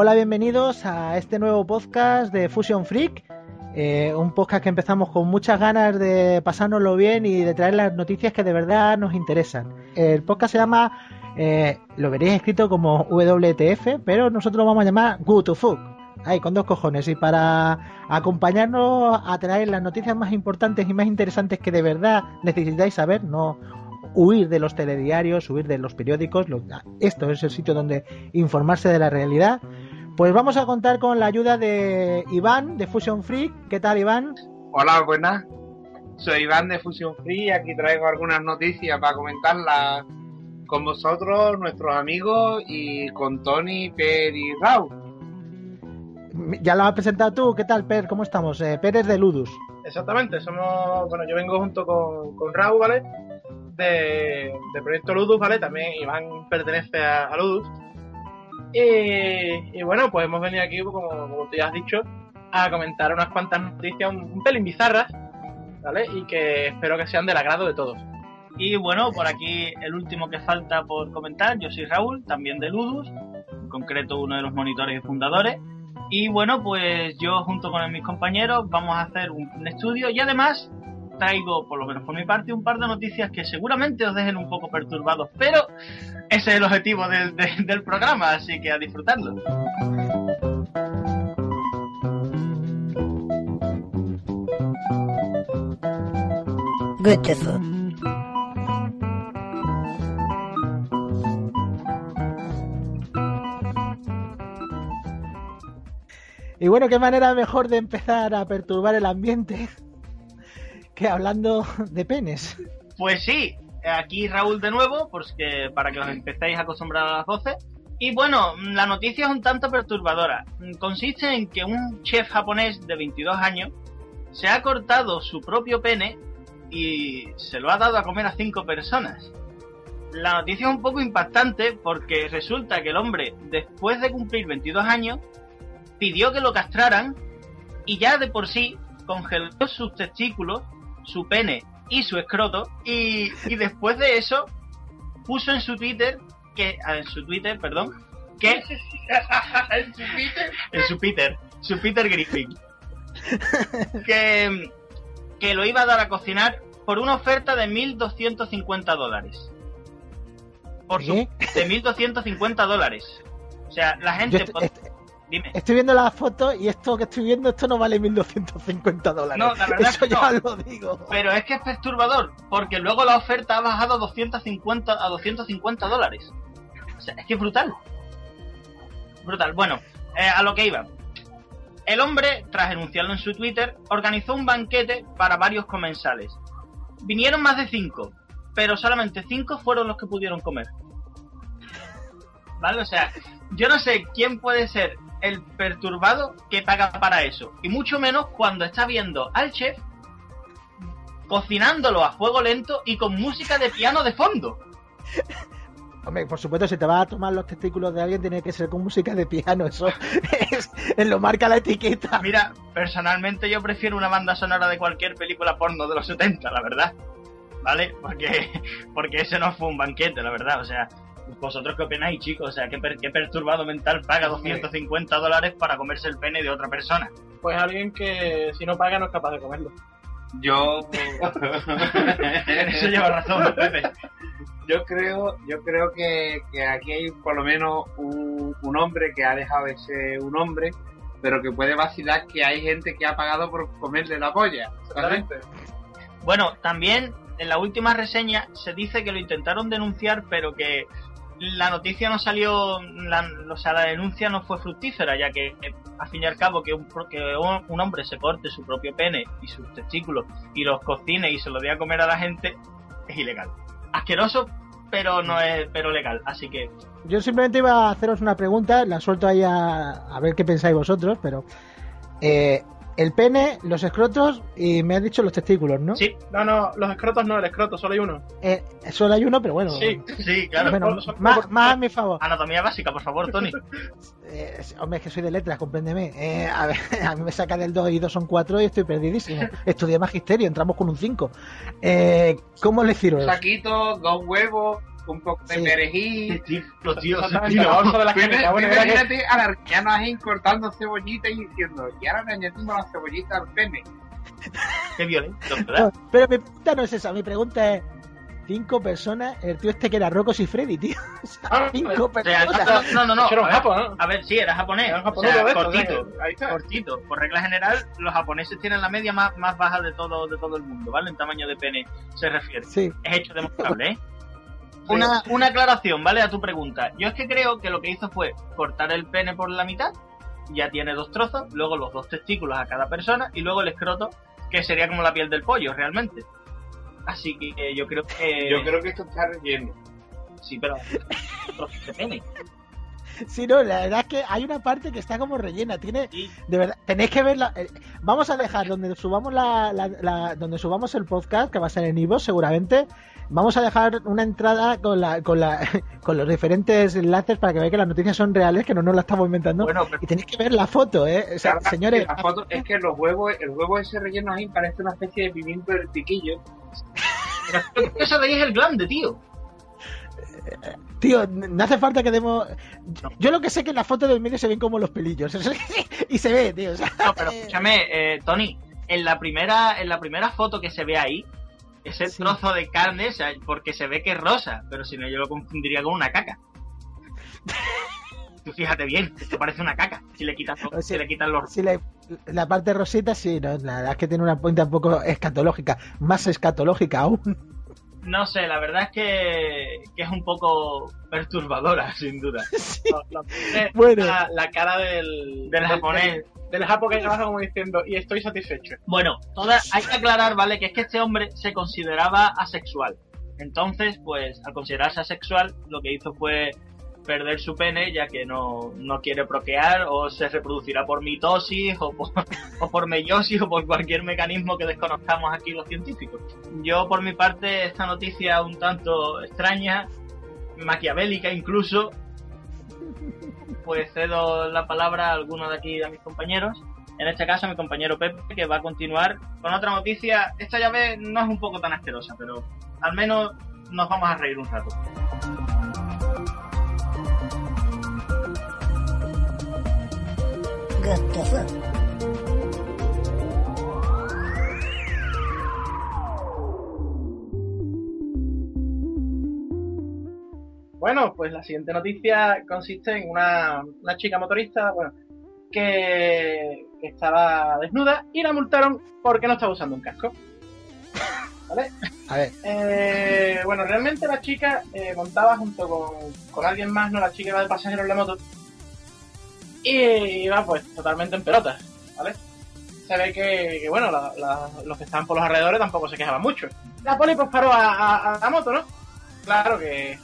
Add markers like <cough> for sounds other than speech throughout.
Hola, bienvenidos a este nuevo podcast de Fusion Freak. Eh, un podcast que empezamos con muchas ganas de pasárnoslo bien y de traer las noticias que de verdad nos interesan. El podcast se llama, eh, lo veréis escrito como WTF, pero nosotros lo vamos a llamar Good to Fuck. Ahí, con dos cojones. Y para acompañarnos a traer las noticias más importantes y más interesantes que de verdad necesitáis saber, no huir de los telediarios, huir de los periódicos. Esto es el sitio donde informarse de la realidad. Pues vamos a contar con la ayuda de Iván de Fusion Freak. ¿Qué tal, Iván? Hola, buenas. Soy Iván de Fusion Free. Aquí traigo algunas noticias para comentarlas con vosotros, nuestros amigos y con Tony, Per y Raúl. Ya lo has presentado tú. ¿Qué tal, Per? ¿Cómo estamos? Eh, Per es de Ludus. Exactamente, somos. Bueno, yo vengo junto con, con Raúl, ¿vale? De, de Proyecto Ludus, ¿vale? También Iván pertenece a, a Ludus. Y, y, bueno, pues hemos venido aquí, como, tú ya has dicho, a comentar unas cuantas noticias un, pelín bizarras, ¿vale? Y que espero que sean del agrado de todos. Y bueno, por aquí el último que falta por comentar, yo soy Raúl, también de Ludus, en concreto uno de los monitores y fundadores. Y bueno, pues yo junto con mis compañeros vamos a hacer un estudio y además traigo, por lo menos por mi parte, un par de noticias que seguramente os dejen un poco perturbados, pero ese es el objetivo del, de, del programa, así que a disfrutarlo. Y bueno, qué manera mejor de empezar a perturbar el ambiente que hablando de penes. Pues sí, aquí Raúl de nuevo, porque para que os empecéis a acostumbrar a las voces. Y bueno, la noticia es un tanto perturbadora. Consiste en que un chef japonés de 22 años se ha cortado su propio pene y se lo ha dado a comer a cinco personas. La noticia es un poco impactante porque resulta que el hombre, después de cumplir 22 años, pidió que lo castraran y ya de por sí congeló sus testículos su pene y su escroto y, y, después de eso puso en su Twitter que en su Twitter perdón que <laughs> en su Twitter. en su Peter su Peter Griffin. <laughs> Que que lo iba a dar a cocinar por una oferta de 1.250 dólares. Por su, de 1.250 dólares. O sea la gente Yo, Dime. Estoy viendo las fotos y esto que estoy viendo, esto no vale 1.250 dólares. No, la verdad Eso es que ya no. lo digo. Pero es que es perturbador, porque luego la oferta ha bajado a 250, a 250 dólares. O sea, es que es brutal. Brutal. Bueno, eh, a lo que iba. El hombre, tras enunciarlo en su Twitter, organizó un banquete para varios comensales. Vinieron más de cinco, pero solamente cinco fueron los que pudieron comer. ¿Vale? O sea, yo no sé quién puede ser el perturbado que paga para eso. Y mucho menos cuando está viendo al chef cocinándolo a fuego lento y con música de piano de fondo. Hombre, por supuesto, si te vas a tomar los testículos de alguien, tiene que ser con música de piano. Eso <laughs> es, es lo marca la etiqueta. Mira, personalmente yo prefiero una banda sonora de cualquier película porno de los 70, la verdad. ¿Vale? Porque, porque ese no fue un banquete, la verdad. O sea, ¿Vosotros qué opináis, chicos? O sea, ¿qué, per qué perturbado mental paga 250 dólares para comerse el pene de otra persona? Pues alguien que si no paga no es capaz de comerlo. Yo... en <laughs> eso lleva razón, Pepe. Yo creo, yo creo que, que aquí hay por lo menos un, un, hombre que ha dejado de ser un hombre, pero que puede vacilar que hay gente que ha pagado por comerle la polla. Bueno, también en la última reseña se dice que lo intentaron denunciar, pero que la noticia no salió, la, o sea, la denuncia no fue fructífera, ya que eh, al fin y al cabo que un, que un, un hombre se corte su propio pene y sus testículos y los cocine y se los dé a comer a la gente es ilegal. Asqueroso, pero no es, pero legal. Así que Yo simplemente iba a haceros una pregunta, la suelto ahí a, a ver qué pensáis vosotros, pero eh, el pene, los escrotos y me has dicho los testículos, ¿no? sí, No, no, los escrotos no, el escroto, solo hay uno. Eh, solo hay uno, pero bueno. Sí. sí, claro. Bueno, más, más a mi favor. Anatomía básica, por favor, Tony. <laughs> Eh, hombre, es que soy de letras, compréndeme. Eh, a ver, <laughs> a mí me saca del 2 y 2 son 4 y estoy perdidísimo. Estudié magisterio, entramos con un 5. Eh, ¿Cómo le Un sirve? saquito, dos huevos, un poco de Sí. perejil. Los tíos, Exactamente, la bolsa de la ima- Bueno, imagínate a la arqueano ahí cortando cebollita y diciendo, y ahora le añadimos la cebollita al pene. qué violento, ¿verdad? No, pero mi pregunta no es esa, mi pregunta es: cinco personas, el tío este que era Rocos y Freddy, tío. <laughs> O sea, Ah, cinco O sea, personas. no, no, no. Era A un ver, japo, ¿no? a ver, sí, era japonés. Era O sea, ahí está. cortito. Por regla general, los japoneses tienen la media más, más baja de todo, de todo el mundo, ¿vale? En tamaño de pene se refiere. Sí, Es hecho demostrable, ¿eh? Una, una aclaración, ¿vale? A tu pregunta. Yo es que creo que lo que hizo fue cortar el pene por la mitad, ya tiene dos trozos, luego los dos testículos a cada persona y luego el escroto, que sería como la piel del pollo, realmente. Así que eh, yo creo que... Yo creo que esto está relleno. Sí, pero... <laughs> trozos de pene. sí, no, la verdad es que hay una parte que está como rellena. Tiene, Sí. de verdad, tenéis que verla. eh, Vamos a dejar donde subamos la, la- la- donde subamos el podcast, que va a ser en Ivo seguramente. Vamos a dejar una entrada con la, con la, <laughs> con los diferentes enlaces para que veáis que las noticias son reales, que no nos las estamos inventando. Bueno, pero Y tenéis que ver la foto, eh. O sea, Claro, señores, La foto es que los huevos, el huevo ese relleno ahí parece una especie de pimiento del piquillo. <laughs> eso de ahí es el glande, tío. tío, no hace falta que demos. Yo lo que sé es que en la foto del medio se ven como los pelillos. <laughs> Y se ve, tío. o sea, No, pero escúchame, eh, Tony, en la primera, en la primera foto que se ve ahí, ese Sí. trozo de carne, o sea, porque se ve que es rosa, pero si no yo lo confundiría con una caca. Tú fíjate bien, esto parece una caca, si le quitas, O sea, si le quitan los... Sí, la, la parte rosita, sí, no, la verdad es que tiene una punta un poco escatológica, más escatológica aún. No sé, la verdad es que, que es un poco perturbadora, <laughs> sin duda. <laughs> Bueno. la, la cara del, Del japonés. Del, del japo que hay abajo como diciendo, y estoy satisfecho. Bueno, toda, hay que aclarar, ¿vale? Que es que este hombre se consideraba asexual. Entonces, pues, al considerarse asexual, lo que hizo fue perder su pene, ya que no, no quiere procrear, o se reproducirá por mitosis, o por, <laughs> o por meiosis, o por cualquier mecanismo que desconozcamos aquí los científicos. Yo, por mi parte, esta noticia un tanto extraña, maquiavélica incluso, pues cedo la palabra a alguno de aquí de mis compañeros. En este caso, a mi compañero Pepe, que va a continuar con otra noticia. Esta llave no es un poco tan asquerosa, pero al menos nos vamos a reír un rato. Bueno, pues la siguiente noticia consiste en una, una chica motorista, bueno, que, que estaba desnuda y la multaron porque no estaba usando un casco. ¿Vale? A ver, Eh, bueno, realmente la chica eh, montaba junto con, con alguien más, no la chica iba de pasajero en la moto. Y iba pues totalmente en pelotas, ¿vale? Se ve que, bueno, los que estaban por los alrededores tampoco se quejaban mucho. La poli pues paró a, la moto, ¿no? Claro que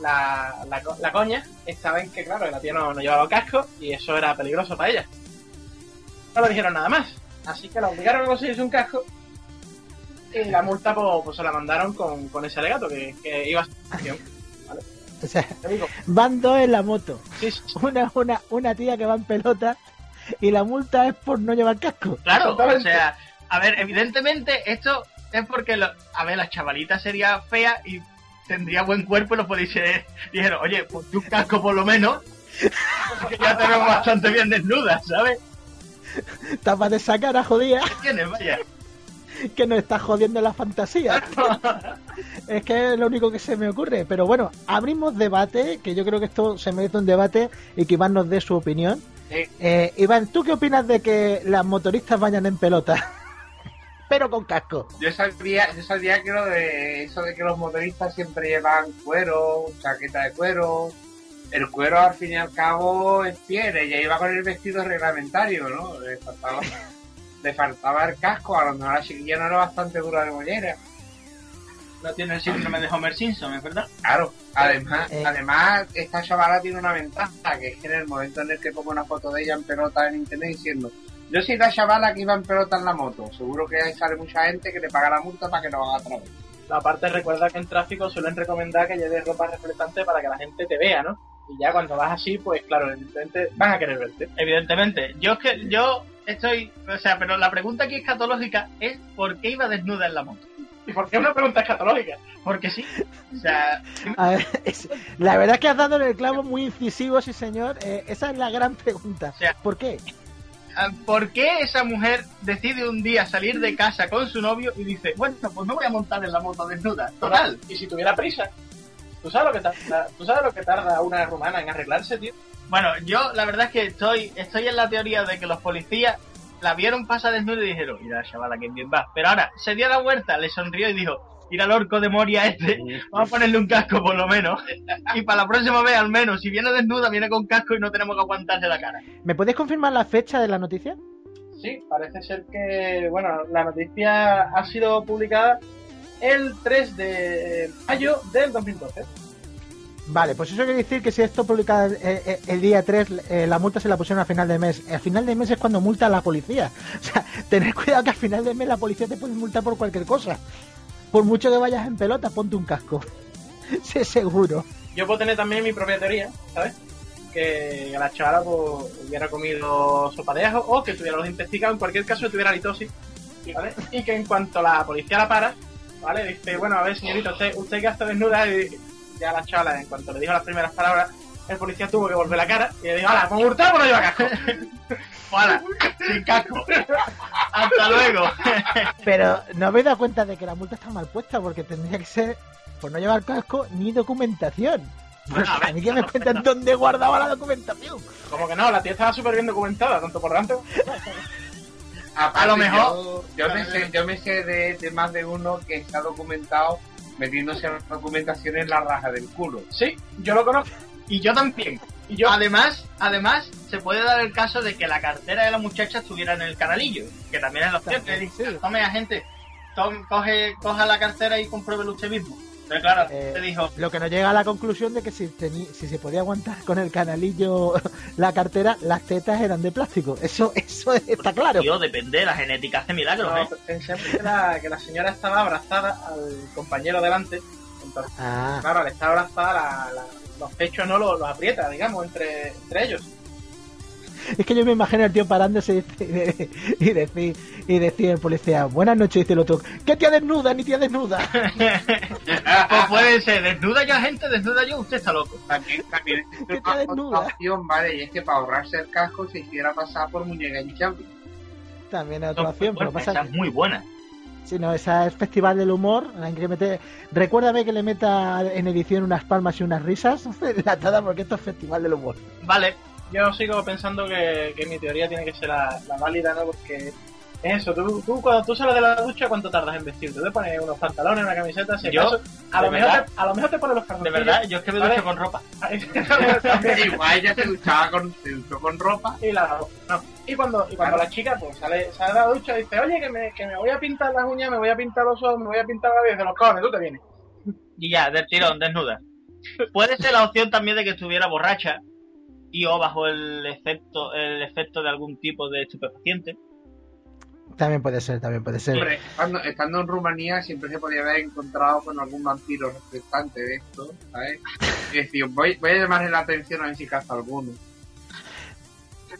la, la, co- la coña estaba en que, claro, la tía no, no llevaba casco y eso era peligroso para ella. No le dijeron nada más. Así que la obligaron a conseguirse un casco y la multa pues, pues, se la mandaron con, con ese alegato que, iba a sanción. O sea, van dos en la moto. Una, una, una tía que va en pelota y la multa es por no llevar casco. Claro, o sea, a ver, evidentemente esto es porque, lo- a ver, la chavalita sería fea y tendría buen cuerpo y los policías dijeron, oye, ponte un casco por lo menos, porque ya te vemos bastante bien desnuda, ¿sabes? Tapa de esa cara jodida ¿Qué tienes? Vaya. Que nos está jodiendo la fantasía. <laughs> es que es lo único que se me ocurre. Pero bueno, abrimos debate, que yo creo que esto se merece un debate y que Iván nos dé su opinión. Sí. Eh, Iván, ¿tú qué opinas de que las motoristas vayan en pelota? <laughs> pero con casco. Yo sabía, yo sabía que lo de eso de que los motoristas siempre llevan cuero, chaqueta de cuero. El cuero al fin y al cabo es piel, ella iba con el vestido reglamentario, ¿no? Le faltaba, <laughs> le faltaba el casco, a lo mejor la chiquilla no era bastante dura de mollera. No tiene el síndrome de Homer Simpson, ¿es verdad? Claro, además, Eh. además esta chavala tiene una ventaja, que es que en el momento en el que pongo una foto de ella en pelota en internet diciendo yo soy la chavala que iba en pelota en la moto, seguro que ahí sale mucha gente que le paga la multa para que no haga otra vez. Aparte, recuerda que en tráfico suelen recomendar que lleves ropa reflectante para que la gente te vea, ¿no? Y ya cuando vas así, pues claro, evidentemente van a querer verte. Evidentemente. Yo es que yo estoy, o sea, pero la pregunta aquí escatológica es ¿por qué iba desnuda en la moto? ¿Y por qué una pregunta escatológica? Porque sí. O sea, A ver, es- la verdad es que has dado en el clavo muy incisivo, sí señor. Eh, esa es la gran pregunta. O sea, ¿Por qué? ah, ¿por qué esa mujer decide un día salir de casa con su novio y dice, bueno, pues no voy a montar en la moto desnuda? Total. Y si tuviera prisa, ¿tú sabes lo que tarda, ¿tú sabes lo que tarda una rumana en arreglarse, tío? Bueno, yo la verdad es que estoy, estoy en la teoría de que los policías la vieron pasar desnuda y dijeron, mira chavala que bien va. Pero ahora se dio la vuelta, le sonrió y dijo, mira el orco de Moria este, vamos a ponerle un casco por lo menos. Y para la próxima vez al menos, si viene desnuda, viene con casco y no tenemos que aguantarse la cara. ¿Me puedes confirmar la fecha de la noticia? Sí, parece ser que, bueno, la noticia ha sido publicada el 3 de mayo del 2012. Vale, pues eso quiere decir que si esto publicado el, el- el día 3, eh, la multa se la pusieron a final de mes. A final de mes es cuando multa la policía. <laughs> O sea, tener cuidado que a final de mes la policía te puede multar por cualquier cosa. Por mucho que vayas en pelota, ponte un casco. <laughs> Sí, seguro. Yo puedo tener también mi propia teoría, ¿sabes? Que la chavala pues, hubiera comido sopa de ajo o que tuviera los intestinos, en cualquier caso tuviera litosis, ¿vale? Y que en cuanto la policía la para, ¿vale? Dice, bueno, a ver, señorita, usted, usted que está desnuda y ya la chavala, en cuanto le dijo las primeras palabras, el policía tuvo que volver la cara y le dijo, ¡hala, con hurtado no lleva casco! <laughs> ¡Hola! Sin casco. Hasta luego. Pero no habéis dado cuenta de que la multa está mal puesta porque tendría que ser por no llevar casco ni documentación. Pues Bueno, a ver, a mí que me cuentan dónde guardaba la documentación. Como que no, la tía estaba súper bien documentada, tanto por delante Aparte, A lo mejor- Yo, yo me sé, yo me sé de, de más de uno que está documentado metiéndose la documentación en la raja del culo. Sí, yo lo conozco. Y yo también. Y yo, Además, además, se puede dar el caso de que la cartera de la muchacha estuviera en el canalillo, que también es Le dice, sí. tome a gente, tom- coge, coja la cartera y compruébelo usted mismo. Pero claro, Eh, te dijo, Lo que nos llega a la conclusión de que si, teni- si se podía aguantar con el canalillo <laughs> la cartera, las tetas eran de plástico. Eso, <laughs> eso está claro. tío, depende, la genética hace milagros, no, ¿eh? pensé que la, que la señora estaba abrazada al compañero delante. Entonces, Ah, claro, al estar abrazada, la- la- los pechos no los, los aprieta, digamos, entre, entre ellos. Es que yo me imagino al tío parándose y, de- <laughs> y decir y decir el policía, buenas noches, dice el otro, ¿qué tía desnuda ni tía desnuda? <laughs> Pues puede ser, desnuda yo gente, desnuda yo, usted está loco. También, también está una desnuda. otra opción, ¿vale? Y es que para ahorrarse el casco se hiciera pasar por muñeca hinchable. También es otra opción, pero pasa esa que es muy buena. si no, esa es festival del humor, hay que meter, recuérdame que le meta en edición unas palmas y unas risas <laughs> enlatada porque esto es festival del humor. Vale, Yo sigo pensando que, que mi teoría tiene que ser la, la válida, ¿no? Porque es eso, tú, tú cuando tú sales de la ducha, ¿cuánto tardas en vestirte? Te pones unos pantalones, una camiseta, si Yo, acaso, a, lo de mejor verdad- te, a lo mejor te pones los de calzoncillos. verdad, yo es que me Vale. ducho con ropa. <laughs> Igual ella se duchaba con, se duchó con ropa. y la no. Y cuando, y cuando la chica pues sale, sale de la ducha y dice, oye, que me, que me voy a pintar las uñas, me voy a pintar los ojos, me voy a pintar la vida de los cojones, tú te vienes. Y ya, del tirón, desnuda. Puede ser la opción también de que estuviera borracha y o bajo el efecto, el efecto de algún tipo de estupefaciente. También puede ser, también puede ser. Hombre, estando, estando en Rumanía siempre se podía haber encontrado con algún vampiro reflectante de esto, ¿sabes? <laughs> Y decir, voy, voy a llamarle la atención a ver si caza alguno.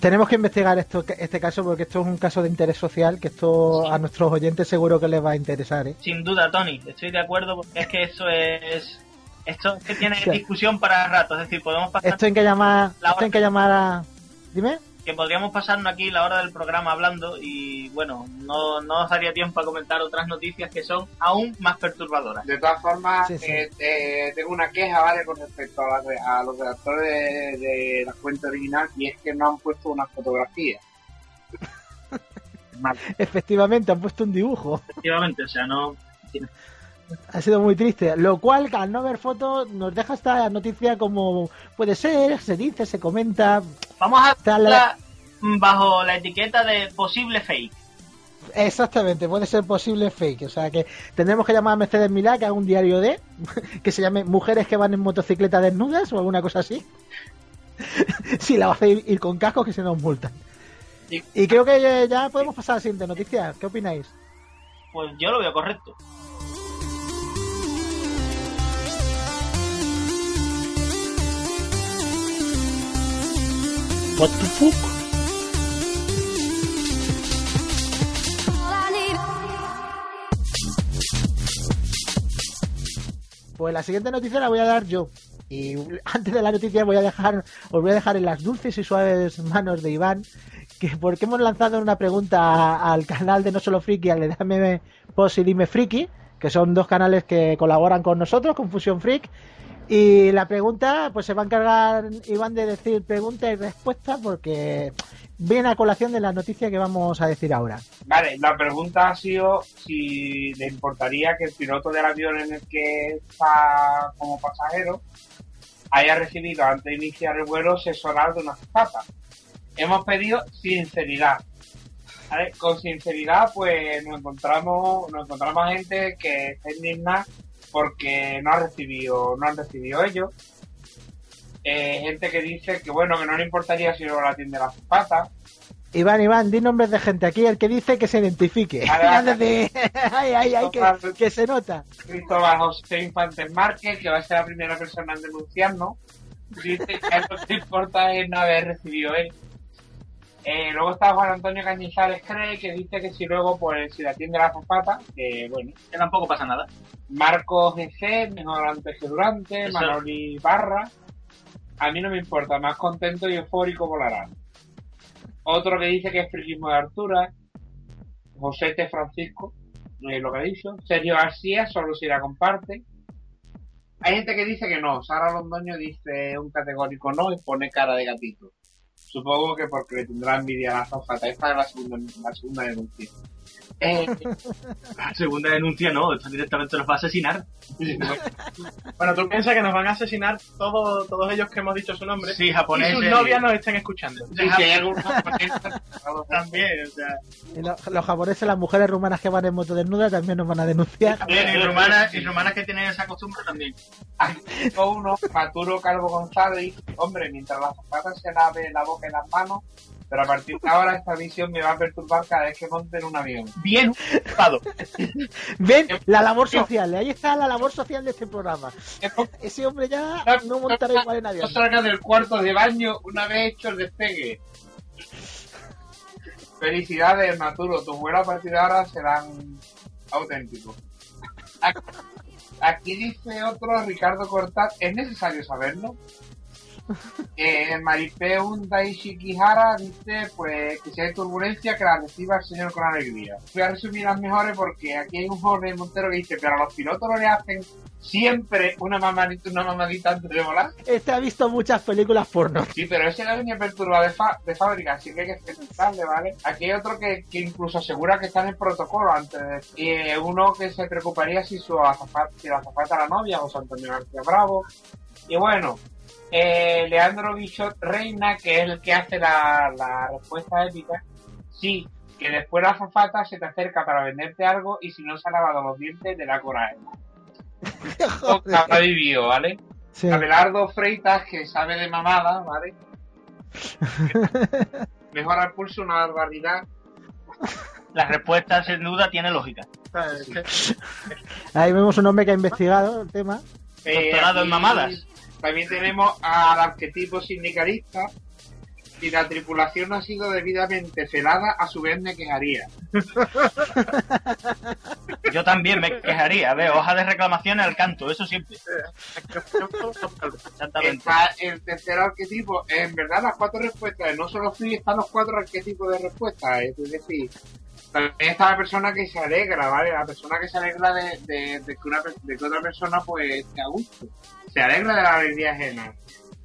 Tenemos que investigar esto, este caso porque esto es un caso de interés social que esto a nuestros oyentes seguro que les va a interesar, ¿eh? Sin duda, Tony, estoy de acuerdo porque es que eso es... Esto es que tiene Sí. discusión para rato, es decir, podemos pasar Esto hay que llamar, La esto hay que llamar a... Dime. que podríamos pasarnos aquí la hora del programa hablando y bueno, no, no nos daría tiempo a comentar otras noticias que son aún más perturbadoras. De todas formas, Sí, sí. eh, eh, tengo una queja, ¿vale? Con respecto a, la- a los redactores de, de la cuenta original y es que no han puesto una fotografía. <laughs> Mal. Efectivamente, han puesto un dibujo. Efectivamente, o sea, no. Ha sido muy triste. Lo cual, al no ver fotos, nos deja esta noticia como puede ser, se dice, se comenta. Vamos a hacerla bajo la etiqueta de posible fake. Exactamente, puede ser posible fake. O sea que tendremos que llamar a Mercedes Milá que haga un diario de <laughs> que se llame Mujeres que van en motocicleta desnudas o alguna cosa así. <laughs> si la va a hacer ir con cascos que se nos multan. Y- Y creo que ya podemos pasar a la siguiente noticia. ¿Qué opináis? Pues yo lo veo correcto. What the fuck? Pues la siguiente noticia la voy a dar yo. Y antes de la noticia voy a dejar, os voy a dejar en las dulces y suaves manos de Iván, que porque hemos lanzado una pregunta al canal de No Solo Friki, al de Dame Post y Dime Friki, que son dos canales que colaboran con nosotros, con Fusion Freak. Y la pregunta, pues se va a encargar Iván de decir pregunta y respuesta, porque viene a colación de la noticia que vamos a decir ahora. Vale, la pregunta ha sido si le importaría que el piloto del avión en el que está como pasajero haya recibido antes de iniciar el vuelo sexo oral de una azafata. Hemos pedido sinceridad. Con sinceridad, pues nos encontramos, nos encontramos gente que está indignada porque no ha recibido, no han recibido ellos. Eh, gente que dice que bueno, que no le importaría si luego la atiende la azafata. Iván, Iván, di nombres de gente aquí, el que dice que se identifique. Antes <laughs> <laughs> de- ay, ay, ay, que, que se nota. Cristóbal José Infantes Márquez, que va a ser la primera persona en denunciarnos, dice que a él que le importa es no haber recibido él. Eh, luego está Juan Antonio Cañizares Cree, que dice que si luego, pues, si la atiende la zapata, que bueno. Que tampoco pasa nada. Marcos GC, mejor antes que durante, Eso. Manoli Barra. A mí no me importa, más contento y eufórico volará. Otro que dice que es friquismo de Artura. José T. Francisco, eh, lo que ha dicho. Sergio García, solo si la comparte. Hay gente que dice que no. Sara Londoño dice un categórico no y pone cara de gatito. Supongo que porque le tendrá envidia a la zafata. Esta es la segunda, la segunda denuncia. Eh, <laughs> La segunda denuncia no, esto directamente los va a asesinar. Bueno, tú piensas que nos van a asesinar todos, todos ellos que hemos dicho su nombre. Sí, y japoneses. sus novias nos estén escuchando. Sí, si hay <laughs> También, o sea. Y lo- los japoneses, las mujeres rumanas que van en moto desnuda también nos van a denunciar. Bien, y rumanas, y rumanas que tienen esa costumbre también. Uno, Maturo Calvo González, hombre, mientras la zapata se lave la boca y las manos, pero a partir de ahora esta visión me va a perturbar cada vez que monte en un avión. Bien. <laughs> Ven, la labor social, ahí está la labor social de este programa. Ese hombre ya no montará igual en avión. No salga del cuarto de baño una vez hecho el despegue. Felicidades, Maturo. Tus vuelos a partir de ahora serán auténticos. Aquí- Aquí dice otro, Ricardo Cortaz, ¿es necesario saberlo? <laughs> Eh, Maripé Daishi Kihara dice pues que si hay turbulencia que la reciba el señor con alegría. Voy a resumir las mejores porque aquí hay un Jorge Montero que dice, pero a los pilotos no le hacen siempre una mamadita, una mamadita antes de volar. Este ha visto muchas películas porno. Sí, pero ese le venía perturbado de, fa- de fábrica, así que hay que pensarle, ¿vale? Aquí hay otro que, que incluso asegura que está en el protocolo antes de... Y eh, uno que se preocuparía si su azafata, si la azafata era la novia, José Antonio García Bravo. Y bueno, eh, Leandro Bichot Reina, que es el que hace la, la respuesta épica, sí, que después la azafata se te acerca para venderte algo y si no se ha lavado los dientes <laughs> de la coraje. ha vivido, ¿vale? Sí. Abelardo Freitas, que sabe de mamada, ¿vale? <laughs> Mejora el pulso una barbaridad. La respuesta sin duda tiene lógica. Ahí vemos un hombre que ha investigado el tema. Doctorado en mamadas. También tenemos al arquetipo sindicalista. Si la tripulación no ha sido debidamente felada, a su vez me quejaría. <laughs> Yo también me quejaría. A ver, hoja de reclamaciones al canto, eso siempre. Está el tercer arquetipo. En verdad, las cuatro respuestas, no solo free, están los cuatro arquetipos de respuesta. Es decir, también está la persona que se alegra, ¿vale? La persona que se alegra de, de- de que, una, de que otra persona pues esté a gusto. Se alegra de la alegría ajena.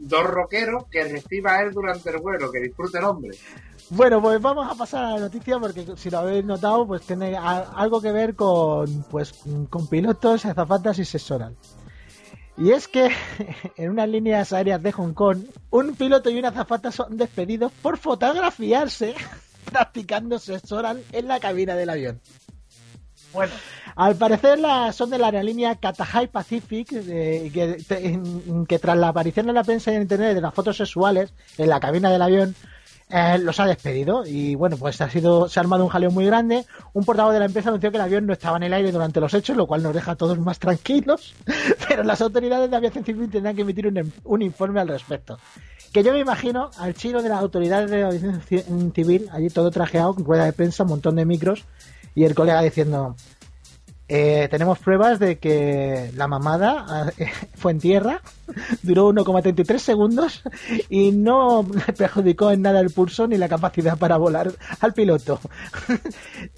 Dos rockeros que reciba él durante el vuelo, que disfrute el hombre. Bueno, pues vamos a pasar a la noticia porque si lo habéis notado, pues tiene algo que ver con pues con pilotos, azafatas y sexoral. Y es que <laughs> en unas líneas aéreas de Hong Kong, un piloto y una azafata son despedidos por fotografiarse <laughs> practicando sexoral en la cabina del avión. Bueno, Al parecer la- son de la aerolínea Cathay Pacific, eh, que, te- tras la aparición en la prensa y en internet de las fotos sexuales en la cabina del avión, eh, los ha despedido. Y bueno, pues ha sido, se ha armado un jaleo muy grande. Un portavoz de la empresa anunció que el avión no estaba en el aire durante los hechos, lo cual nos deja a todos más tranquilos. <laughs> Pero las autoridades de aviación civil tendrán que emitir un, un informe al respecto. Que yo me imagino al chino de las autoridades de aviación ci- civil, allí todo trajeado, con rueda de prensa, un montón de micros, y el colega diciendo, eh, tenemos pruebas de que la mamada ah, <laughs> fue en tierra, <laughs> duró 1,33 segundos y no le <laughs> perjudicó en nada el pulso ni la capacidad para volar al piloto.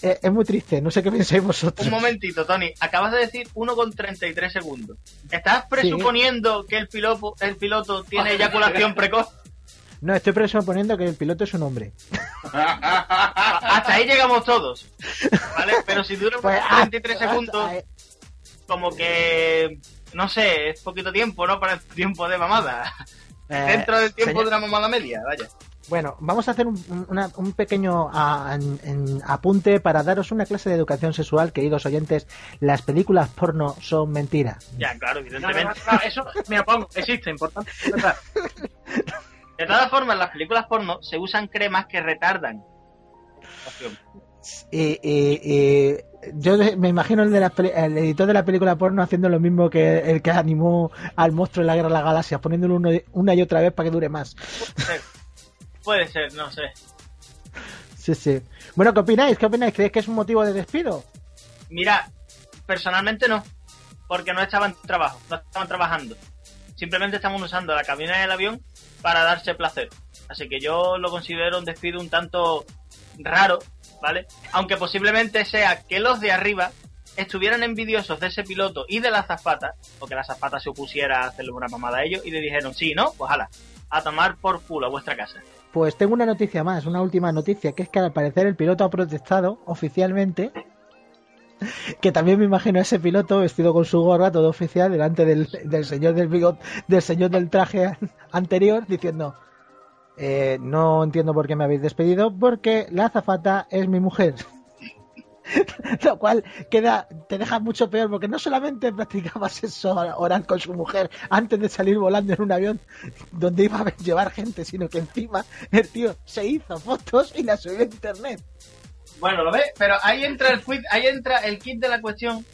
Eh, es muy triste, no sé qué pensáis vosotros. Un momentito, Tony. Acabas de decir 1,33 segundos. ¿Estás presuponiendo que el piloto, el piloto tiene eyaculación precoz? No, estoy presuponiendo que el piloto es un hombre. <laughs> Hasta ahí llegamos todos. ¿Vale? Pero si dura Pues, ah, 33 ah, segundos, ah, como que. No sé, es poquito tiempo, ¿no? Para el tiempo de mamada. eh, Dentro del tiempo señor- de una mamada media, vaya. Bueno, vamos a hacer un, un- una- un pequeño ah, en- en apunte para daros una clase de educación sexual, queridos oyentes. Las películas porno son mentira. Ya, claro, no, no, evidentemente. no, eso me opongo, existe, importante. <laughs> De todas formas, en las películas porno se usan cremas que retardan. Y, y- y yo me imagino el, de las peli- el editor de la película porno haciendo lo mismo que el que animó al monstruo en la guerra de las galaxias, poniéndolo uno- una y otra vez para que dure más. Puede <laughs> ser, Puede ser, no sé. Sí, sí. Bueno, ¿qué opináis? ¿Qué opináis? ¿Creéis que es un motivo de despido? Mira, personalmente no, porque no estaban trabajo, no estaban trabajando. Simplemente estaban usando la cabina del avión para darse placer. Así que yo lo considero un despido un tanto raro, ¿vale? Aunque posiblemente sea que los de arriba estuvieran envidiosos de ese piloto y de la azafata, o que la azafata se opusiera a hacerle una mamada a ellos y le dijeron, sí, ¿no? Pues hala, a tomar por culo a vuestra casa. Pues tengo una noticia más, una última noticia, que es que al parecer el piloto ha protestado oficialmente, que también me imagino a ese piloto vestido con su gorra, todo oficial, delante del, señor del del señor del traje an- <laughs> anterior, diciendo, eh, no entiendo por qué me habéis despedido, porque la azafata es mi mujer. <laughs> Lo cual queda, te deja mucho peor, porque no solamente practicaba sexo oral con su mujer antes de salir volando en un avión donde iba a llevar gente, sino que encima el tío se hizo fotos y las subió a internet. Bueno, lo ves, pero ahí entra el quid, ahí entra el kit de la cuestión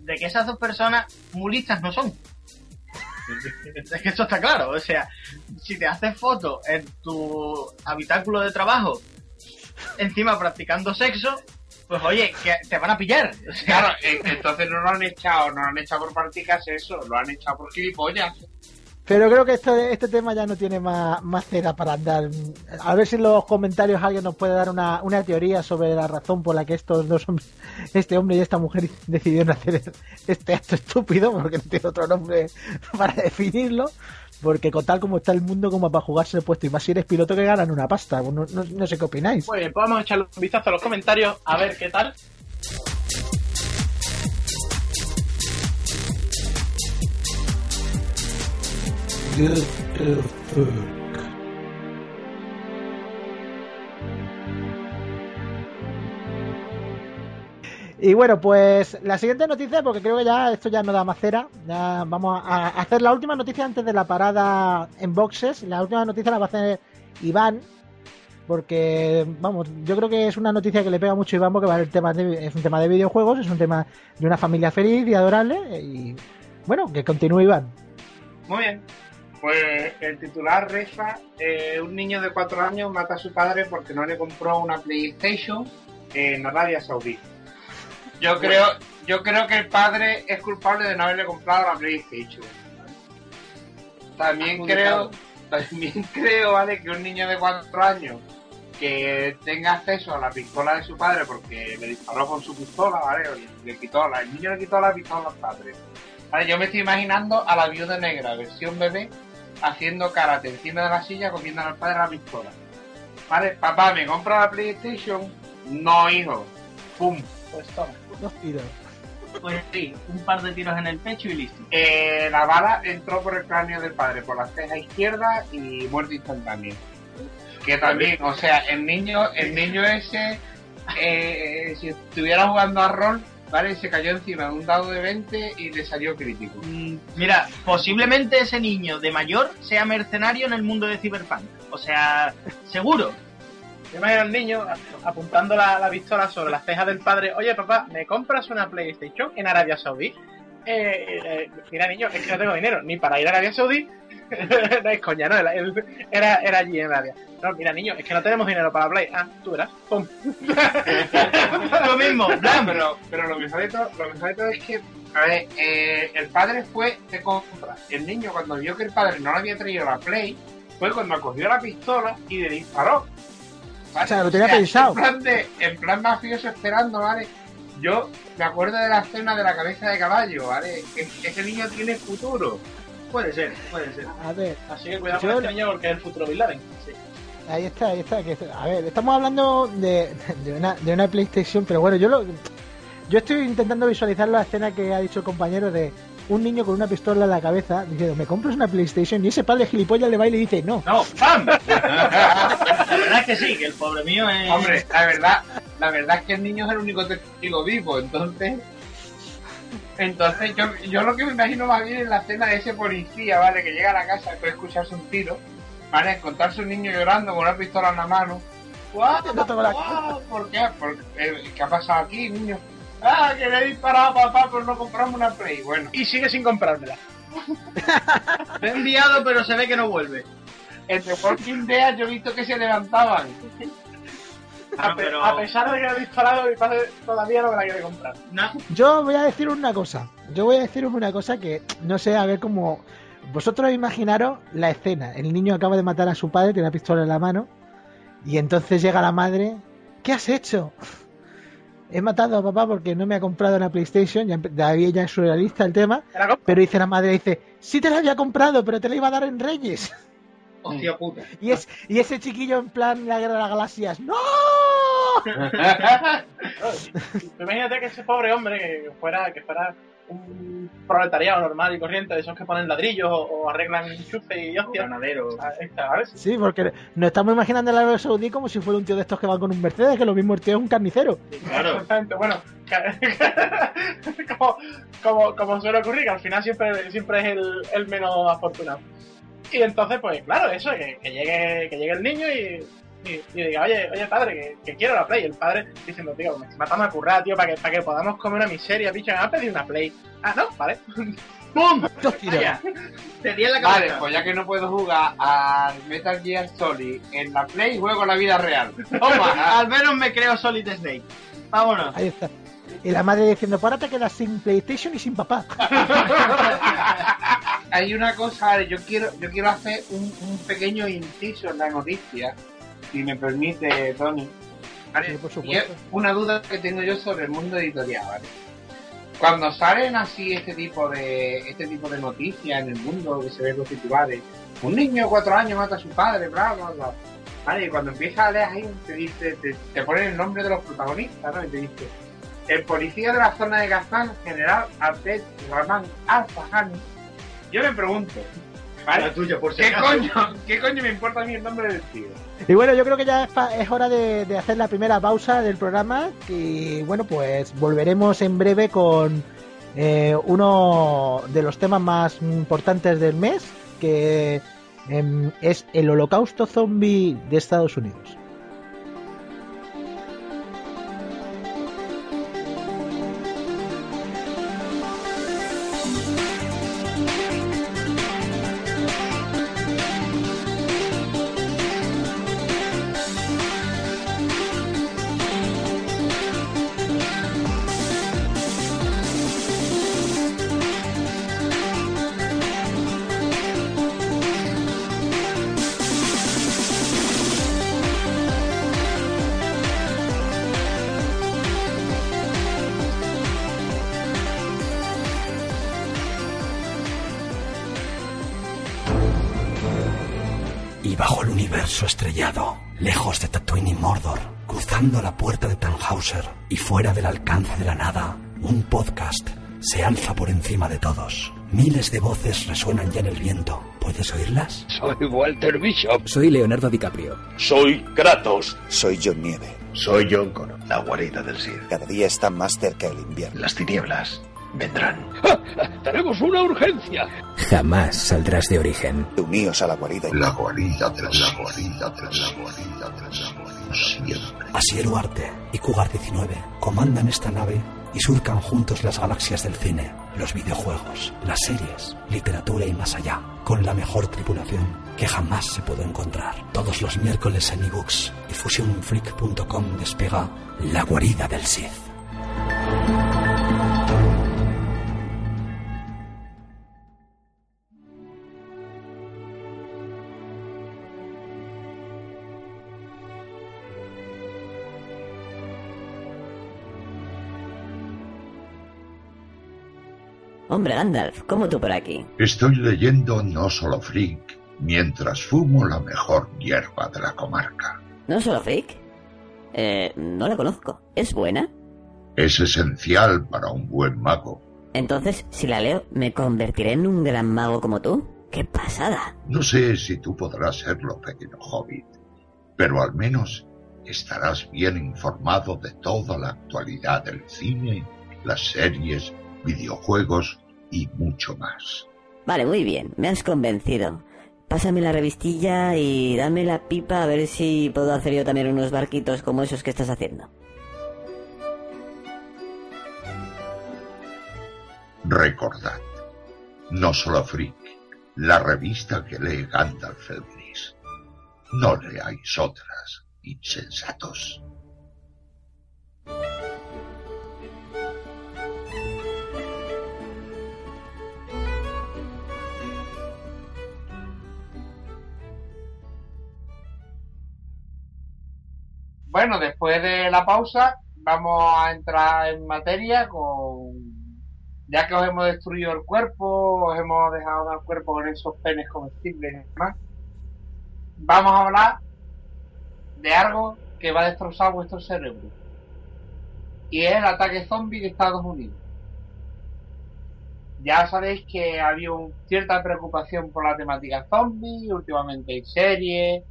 de que esas dos personas muy listas no son. <laughs> Es que eso está claro, o sea, si te haces fotos en tu habitáculo de trabajo, encima practicando sexo, pues oye, que te van a pillar. O sea, Claro, entonces no lo han echado, no lo han echado por practicarse eso, lo han echado por gilipollas. Pero creo que esto, este tema ya no tiene más, más cera para andar. A ver si en los comentarios alguien nos puede dar una, una teoría sobre la razón por la que estos dos hombres, este hombre y esta mujer decidieron hacer este acto estúpido, porque no tiene otro nombre para definirlo. Porque con tal como está el mundo, como para jugarse el puesto, y más si eres piloto que ganan una pasta. No, no- sé qué opináis. Muy bien, pues vamos a echarle un vistazo a los comentarios a ver qué tal. Y bueno, pues la siguiente noticia, porque creo que ya esto ya no da más cera. Ya vamos a a hacer la última noticia antes de la parada en boxes. La última noticia la va a hacer Iván. Porque, vamos, yo creo que es una noticia que le pega mucho a Iván porque va el tema de- es un tema de videojuegos, es un tema de una familia feliz y adorable. Y bueno, que continúe Iván. Muy bien. Pues el titular reza, eh, un niño de cuatro años mata a su padre porque no le compró una PlayStation en Arabia Saudí. Yo creo, yo creo que el padre es culpable de no haberle comprado la PlayStation. También creo, también <laughs> creo, vale, que un niño de cuatro años que tenga acceso a la pistola de su padre porque le disparó con su pistola, ¿vale? Le quitó la, el niño le quitó la pistola al padre. Vale, yo me estoy imaginando a la viuda negra, versión bebé, haciendo karate encima de la silla, comiendo al padre la pistola. Vale, papá, ¿me compra la PlayStation? No, hijo. Pum. Pues toma. Dos tiros. Pues sí, un par de tiros en el pecho y listo. Eh, la bala entró por el cráneo del padre, por la ceja izquierda y muerte instantánea. Que también, o sea, el niño, el niño ese, eh, si estuviera jugando a rol, ¿vale? Se cayó encima de un dado de 20 y le salió crítico. Mm, Mira, posiblemente ese niño de mayor sea mercenario en el mundo de Cyberpunk. O sea, seguro. Yo imagino al niño apuntando la, la pistola sobre las cejas del padre. Oye, papá, ¿me compras una PlayStation en Arabia Saudí? Eh, eh, mira, niño, es que no tengo dinero ni para ir a Arabia Saudí. <laughs> no es coña, no, era, era allí en Arabia. No, mira, niño, es que no tenemos dinero para Play. Ah, tú verás. Pum. <laughs> Lo mismo, <laughs> No, pero, pero lo mejor de todo, lo de todo es que, a ver, eh, el padre fue de compra. El niño cuando vio que el padre no le había traído la Play, fue cuando cogió la pistola y le disparó. ¿Vale? O sea, lo tenía pensado. En plan, de, en plan mafioso esperando, ¿vale? Yo me acuerdo de la escena de la cabeza de caballo, ¿vale? Que ese niño tiene futuro. Puede ser, puede ser. A ver, Así que cuidado Yo- con este niño porque es el futuro Bin Laden. Sí. ahí está, ahí está. que- a ver, estamos hablando de, de, una, de una PlayStation, pero bueno, yo lo, yo estoy intentando visualizar la escena que ha dicho el compañero de un niño con una pistola en la cabeza diciendo, ¿me compras una PlayStation? Y ese padre gilipollas le va y le dice, no. No, ¡pam! <laughs> La verdad es que sí, que el pobre mío es. Hombre, la verdad, la verdad es que el niño es el único testigo vivo, entonces. Entonces, yo, yo lo que me imagino más bien es la escena de ese policía, ¿vale? Que llega a la casa después de escucharse un tiro, ¿vale? Encontrarse un niño llorando con una pistola en la mano. ¡Guau! Guau, ¿Por qué? Eh, ¿Qué ha pasado aquí, niño? ¡Ah, que le he disparado a papá por no comprarme una Play! Bueno, Y sigue sin comprármela. <laughs> Me he enviado, pero se ve que no vuelve. en The Walking Dead yo he visto que se levantaban. A, No, pe- pero- a pesar de que he disparado, mi padre todavía no me la quiere comprar. No, Yo voy a deciros una cosa. Yo voy a deciros una cosa que no sé, a ver cómo. Vosotros imaginaros la escena. El niño acaba de matar a su padre, tiene la pistola en la mano. Y entonces llega la madre. ¿Qué has hecho? <laughs> He matado a papá porque no me ha comprado una PlayStation. Ya, todavía ya es surrealista el tema. Pero dice la madre, dice, sí te la había comprado, pero te la iba a dar en Reyes. <laughs> Hostia puta. Y, es, y ese chiquillo en plan la guerra de las galaxias, ¡No! <laughs> Imagínate que ese pobre hombre que fuera, que fuera un proletariado normal y corriente, de esos que ponen ladrillos o, o arreglan enchufe y hostias. ganadero. Ah. Sí, porque nos estamos imaginando el Arabia Saudí como si fuera un tío de estos que van con un Mercedes, que lo mismo el tío es un carnicero. Claro. Exactamente, bueno, <laughs> como, como, como suele ocurrir, que al final siempre, siempre es el, el menos afortunado. Y entonces, pues claro, eso, que, que llegue, que llegue el niño y, y, y diga, oye, oye padre, que, que quiero la Play. El padre diciendo, tío, me estoy matando a currar, tío, para que, para que podamos comer una miseria, bicho, me ha pedido una Play. Ah, no, vale. <laughs> ¡Pum! Vaya. Te di en la Vale, cabeza. pues ya que no puedo jugar al Metal Gear Solid en la Play, juego en la vida real. Toma. <laughs> Al menos me creo Solid Snake. Vámonos. Ahí está. Y la madre diciendo, pues ahora te quedas sin PlayStation y sin papá. <laughs> Hay una cosa, yo quiero, yo quiero hacer un, un pequeño inciso en la noticia, si me permite, Tony. Vale, Sí, por y supuesto. es una duda que tengo yo sobre el mundo editorial, ¿vale? Cuando salen así este tipo de este tipo de noticias en el mundo que se ven los titulares, un niño de cuatro años mata a su padre, bla bla bla. Vale, y cuando empiezas a leer ahí te dice, te, te ponen el nombre de los protagonistas, ¿no? Y te dice, el policía de la zona de Gazán, general Abdel Rahman Al-Fahani. Yo me pregunto, ¿vale? La tuya, por si ¿Qué acaso. coño, ¿Qué coño me importa a mí el nombre del tío? Y bueno, yo creo que ya es, pa- es hora de, de hacer la primera pausa del programa. Y bueno, pues volveremos en breve con eh, uno de los temas más importantes del mes, que em, es el holocausto zombie de Estados Unidos. Resuenan ya en el viento. ¿Puedes oírlas? Soy Walter Bishop. Soy Leonardo DiCaprio. Soy Kratos. Soy John Nieve. Soy John Connor. La guarida del Sith. Cada día está más cerca el invierno. Las tinieblas vendrán. <laughs> ¡Tenemos una urgencia! Jamás saldrás de origen. Uníos a la guarida. La guarida de la guarida de la guarida de la guarida siempre. Asier Arte y Cougar 19 comandan esta nave y surcan juntos las galaxias del cine, los videojuegos, las series, literatura y más allá, con la mejor tripulación que jamás se pudo encontrar. Todos los miércoles en ebooks y fusionfreak.com despega La guarida del Sith. Hombre, Gandalf, ¿cómo tú por aquí? Estoy leyendo No Solo Freak mientras fumo la mejor hierba de la comarca. ¿No Solo Freak? Eh, no la conozco. ¿Es buena? Es esencial para un buen mago. Entonces, si la leo, ¿me convertiré en un gran mago como tú? ¡Qué pasada! No sé si tú podrás serlo, pequeño hobbit, pero al menos estarás bien informado de toda la actualidad del cine, las series, videojuegos y mucho más. Vale, muy bien, me has convencido. Pásame la revistilla y dame la pipa a ver si puedo hacer yo también unos barquitos como esos que estás haciendo. Recordad, no solo Freak, la revista que lee Gandalf el Gris. No leáis otras, insensatos. Bueno, después de la pausa, vamos a entrar en materia con. Ya que os hemos destruido el cuerpo, os hemos dejado el cuerpo con esos penes comestibles y demás, vamos a hablar de algo que va a destrozar vuestro cerebro. Y es el ataque zombie de Estados Unidos. Ya sabéis que había cierta preocupación por la temática zombie, últimamente hay series,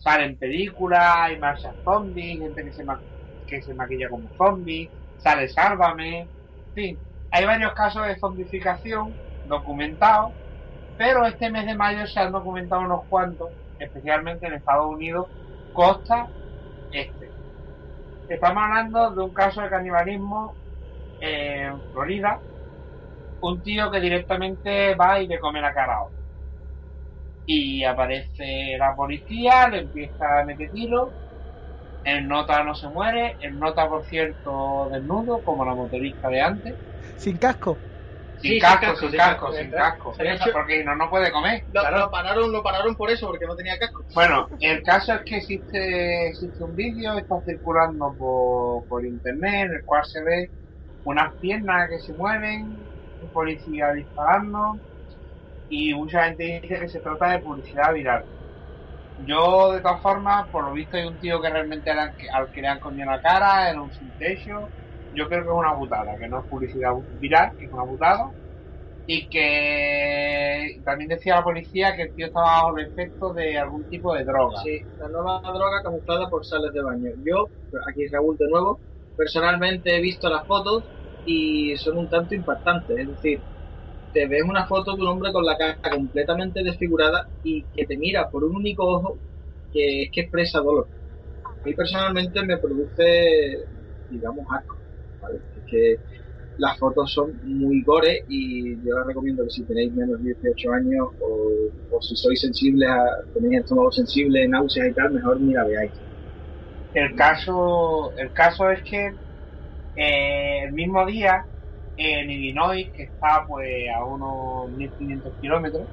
salen películas, hay marchas zombies, gente que se, ma que se maquilla como zombie, sale Sálvame, en fin, hay varios casos de zombificación documentados, pero este mes de mayo se han documentado unos cuantos, especialmente en Estados Unidos, costa este. Estamos hablando de un caso de canibalismo en Florida, un tío que directamente va y le come la cara a otro y aparece la policía, le empieza a meter tiros, el nota no se muere, el nota por cierto desnudo, como la motorista de antes. Sin casco. Sin, sí, casco, sin casco, sin casco, sin casco. porque no, no puede comer. Lo, claro. lo, pararon, lo pararon por eso, porque no tenía casco. Bueno, el caso es que existe, existe un vídeo, está circulando por, por internet, en el cual se ve unas piernas que se mueven, un policía disparando, y mucha gente dice que se trata de publicidad viral. Yo, de todas formas, por lo visto hay un tío que realmente al que le han comido la cara, era un sin techo. Yo creo que es una putada, que no es publicidad viral, es una putada. Y que también decía la policía que el tío estaba bajo el efecto de algún tipo de droga. Sí, la nueva droga camuflada por sales de baño. Yo, aquí Raúl de nuevo, personalmente he visto las fotos y son un tanto impactantes. Es decir, te ves una foto de un hombre con la cara completamente desfigurada y que te mira por un único ojo que es que expresa dolor. A mí personalmente me produce, digamos, asco. ¿vale? Es que las fotos son muy gore y yo les recomiendo que si tenéis menos de 18 años o, o si sois sensibles a, tenéis estómago sensible, náuseas y tal, mejor ni la veáis. El caso, el caso es que eh, el mismo día en Illinois, que está pues a unos 1500 kilómetros,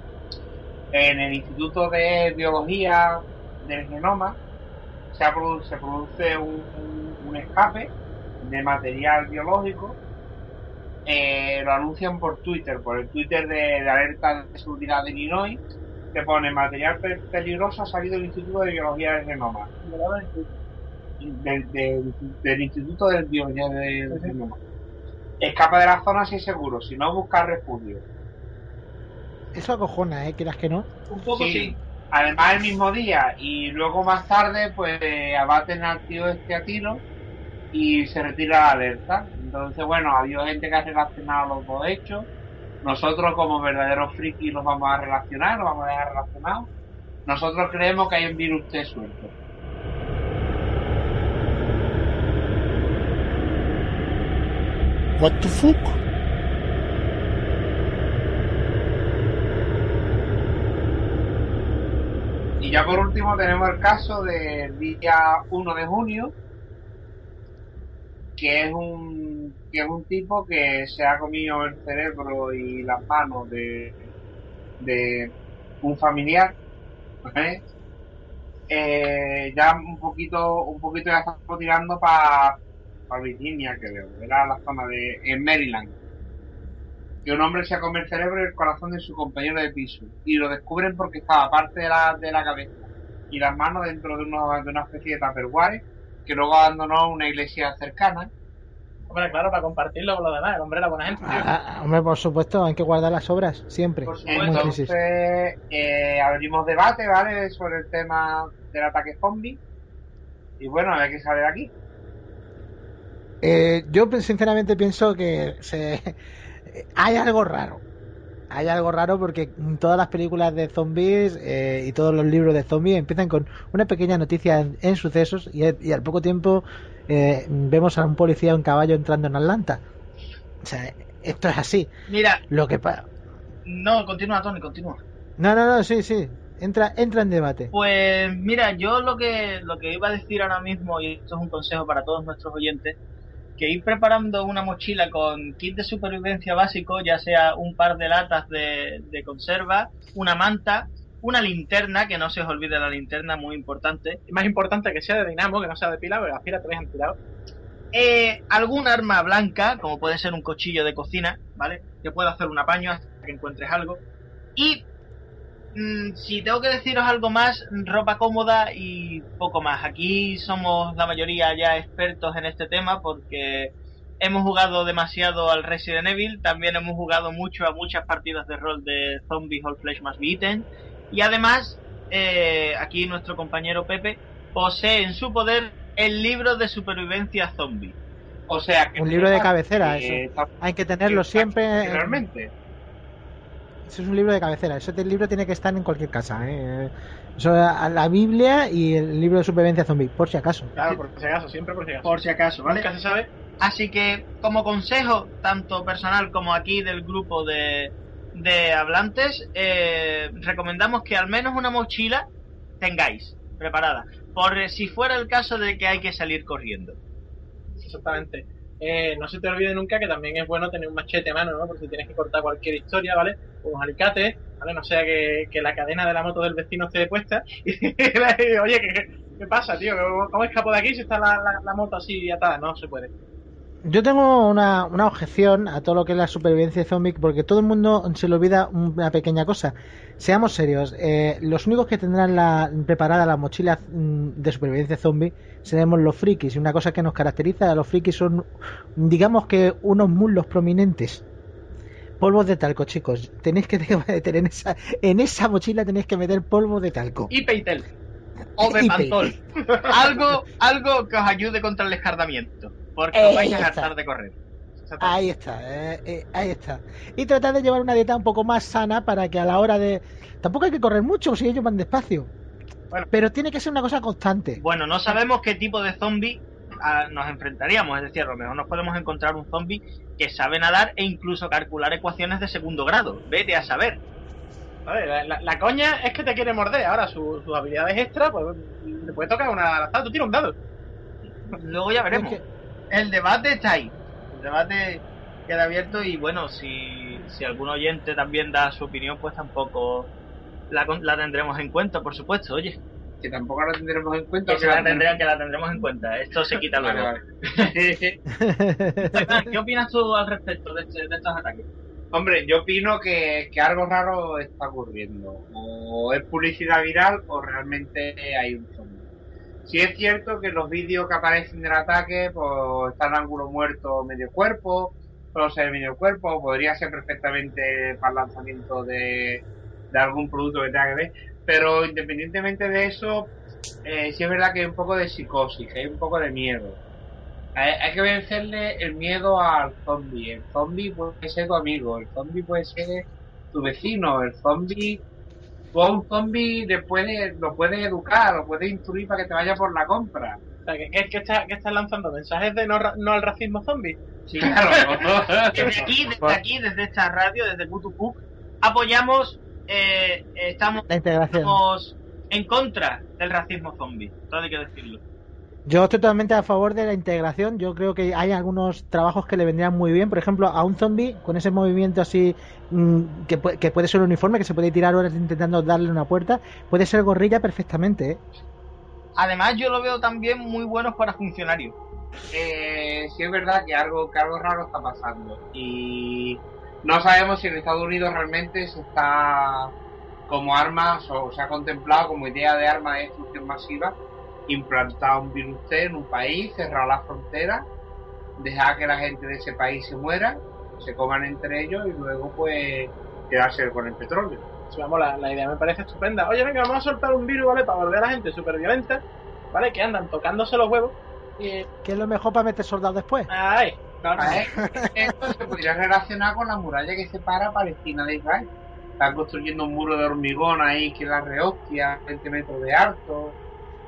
en el Instituto de Biología del Genoma, se, produce, se produce un, un, escape de material biológico. Eh, lo anuncian por Twitter, por el Twitter de, de alerta de seguridad de Illinois, te pone material pe- peligroso ha salido del Instituto de Biología de Genoma. Del, del- del Instituto de Biología de de Genoma. Escapa de la zona si es seguro, si no busca refugio. Eso acojona, ¿eh? Quieras que no. Un poco sí. Además el mismo día y luego más tarde pues abaten al tío este a tiro y se retira la alerta. Entonces bueno, ha habido gente que ha relacionado los dos hechos. Nosotros como verdaderos frikis los vamos a relacionar, los vamos a dejar relacionados. Nosotros creemos que hay un virus T suelto. What the fuck? Y ya por último tenemos el caso del día 1 de junio, que es un que es un tipo que se ha comido el cerebro y las manos de, de un familiar. Eh, ya un poquito un poquito ya estamos tirando para Virginia, creo. Era la zona de en Maryland. Que un hombre se ha comido el cerebro y el corazón de su compañero de piso. Y lo descubren porque estaba parte de la, de la cabeza y las manos dentro de, uno, de una especie de tupperware que luego abandonó a una iglesia cercana. Hombre, claro, para compartirlo con los demás. El hombre era buena gente, tío. Ah, hombre, por supuesto, hay que guardar las obras, siempre. Crisis. Entonces, eh, abrimos debate, ¿vale? Sobre el tema del ataque zombie. Y bueno, a ver qué sale de aquí. Eh, yo sinceramente pienso que se... <laughs> hay algo raro. Hay algo raro porque todas las películas de zombies eh, y todos los libros de zombies empiezan con una pequeña noticia en, en sucesos y, y, al poco tiempo eh, vemos a un policía en caballo entrando en Atlanta. O sea, esto es así. Mira. Lo que pasa. No, continúa, Tony, continúa. No, no, no, sí, sí. Entra, entra en debate. Pues mira, yo lo que, lo que iba a decir ahora mismo, y esto es un consejo para todos nuestros oyentes, que ir preparando una mochila con kit de supervivencia básico, ya sea un par de latas de, de conserva, una manta, una linterna, que no se os olvide la linterna, muy importante. Y más importante que sea de dinamo, que no sea de pila, porque las pilas te dejan tirado. Eh, algún arma blanca, como puede ser un cuchillo de cocina, ¿vale? Que pueda hacer un apaño hasta que encuentres algo. Y si tengo que deciros algo más, ropa cómoda y poco más. Aquí somos la mayoría ya expertos en este tema porque hemos jugado demasiado al Resident Evil, también hemos jugado mucho a muchas partidas de rol de Zombies All Flesh Must Be Eaten. Y además, eh, aquí nuestro compañero Pepe posee en su poder el libro de supervivencia zombie. O sea, que un libro de cabecera, eso. Hay que tenerlo siempre. Realmente. Eso es un libro de cabecera. Ese libro tiene que estar en cualquier casa. ¿eh? Eso, la Biblia y el libro de supervivencia zombie, por si acaso. Claro, por si acaso, siempre por si acaso. Por si acaso, ¿vale? Nunca se sabe. Así que, como consejo, tanto personal como aquí del grupo de, de hablantes, eh, recomendamos que al menos una mochila tengáis preparada. Por si fuera el caso de que hay que salir corriendo. Exactamente. Eh, no se te olvide nunca que también es bueno tener un machete a mano, ¿no? Por si tienes que cortar cualquier historia, ¿vale? Unos alicates, ¿vale? No sea que, que la cadena de la moto del vecino esté puesta. Y, <laughs> oye, ¿qué, ¿qué, pasa, tío? ¿Cómo escapo de aquí si está la, la, la moto así atada? No se puede. Yo tengo una, una, objeción a todo lo que es la supervivencia zombie porque todo el mundo se le olvida una pequeña cosa. Seamos serios, eh, los únicos que tendrán la, preparada la mochila de supervivencia zombie seremos los frikis. Y una cosa que nos caracteriza a los frikis son, digamos que, unos muslos prominentes. Polvos de talco, chicos. Tenéis que <laughs> meter en esa, en esa mochila tenéis que meter polvo de talco. Y peitel. O <laughs> de pantol. algo, algo que os ayude contra el escardamiento. Porque os vais a hartar de correr. Ahí está, eh, eh, ahí está. Y tratar de llevar una dieta un poco más sana para que a la hora de... Tampoco hay que correr mucho si ellos van despacio. Bueno, pero tiene que ser una cosa constante. Bueno, no sabemos qué tipo de zombie a, nos enfrentaríamos. Es decir, a lo mejor nos podemos encontrar un zombie que sabe nadar e incluso calcular ecuaciones de segundo grado. Vete a saber. Vale, la, la, la, coña es que te quiere morder. Ahora, sus su habilidades extra, pues le puede tocar una. Tú tira un dado. Luego ya veremos. El debate está ahí. El debate queda abierto y bueno, si, si algún oyente también da su opinión, pues tampoco la, la tendremos en cuenta, por supuesto, oye. Que tampoco la tendremos en cuenta. Que, la tendrán, que la tendremos en cuenta. Esto se quita luego. Vale, vale. <laughs> ¿Qué opinas tú al respecto de, este, de estos ataques? Hombre, yo opino que, que algo raro está ocurriendo. O es publicidad viral o realmente hay un Si es cierto que los vídeos que aparecen del ataque, pues están ángulo muerto medio cuerpo, solo se ve medio cuerpo, podría ser perfectamente para el lanzamiento de, algún producto que tenga que ver. Pero independientemente de eso, eh, sí es verdad que hay un poco de psicosis, hay un poco de miedo. Hay, hay que vencerle el miedo al zombie. El zombie puede ser tu amigo, el zombie puede ser tu vecino, el zombie. Tú a un zombie le puedes, lo puedes educar, lo puedes instruir para que te vaya por la compra. O sea, ¿qué, qué, qué está, qué estás lanzando? ¿Mensajes de no, ra- no al racismo zombie? Sí, claro. <laughs> Desde aquí, desde aquí, desde esta radio, desde Putupuk, apoyamos, eh, estamos, estamos en contra del racismo zombie. Todo hay que decirlo. Yo estoy totalmente a favor de la integración. Yo creo que hay algunos trabajos que le vendrían muy bien. Por ejemplo, a un zombie con ese movimiento así mm, que, pu- que puede ser un uniforme, que se puede tirar horas intentando darle una puerta, puede ser gorrilla perfectamente. ¿eh? Además, yo lo veo también muy buenos para funcionarios. eh, sí es verdad que algo, que algo raro está pasando. Y no sabemos si en Estados Unidos realmente se está como arma, o se ha contemplado como idea de arma de destrucción masiva, implantar un virus T en un país, cerrar las fronteras, dejar que la gente de ese país se muera, se coman entre ellos y luego pues quedarse con el petróleo. Sí, vamos, la, la idea me parece estupenda. Oye, venga, vamos a soltar un virus, ¿vale? Para volver a la gente súper violenta, ¿vale? Que andan tocándose los huevos. Y... Que es lo mejor para meter soldados después. ¡Ay! Claro. Esto se podría relacionar con la muralla que separa Palestina de Israel. Están construyendo un muro de hormigón ahí que la rehostia, 20 metros de alto.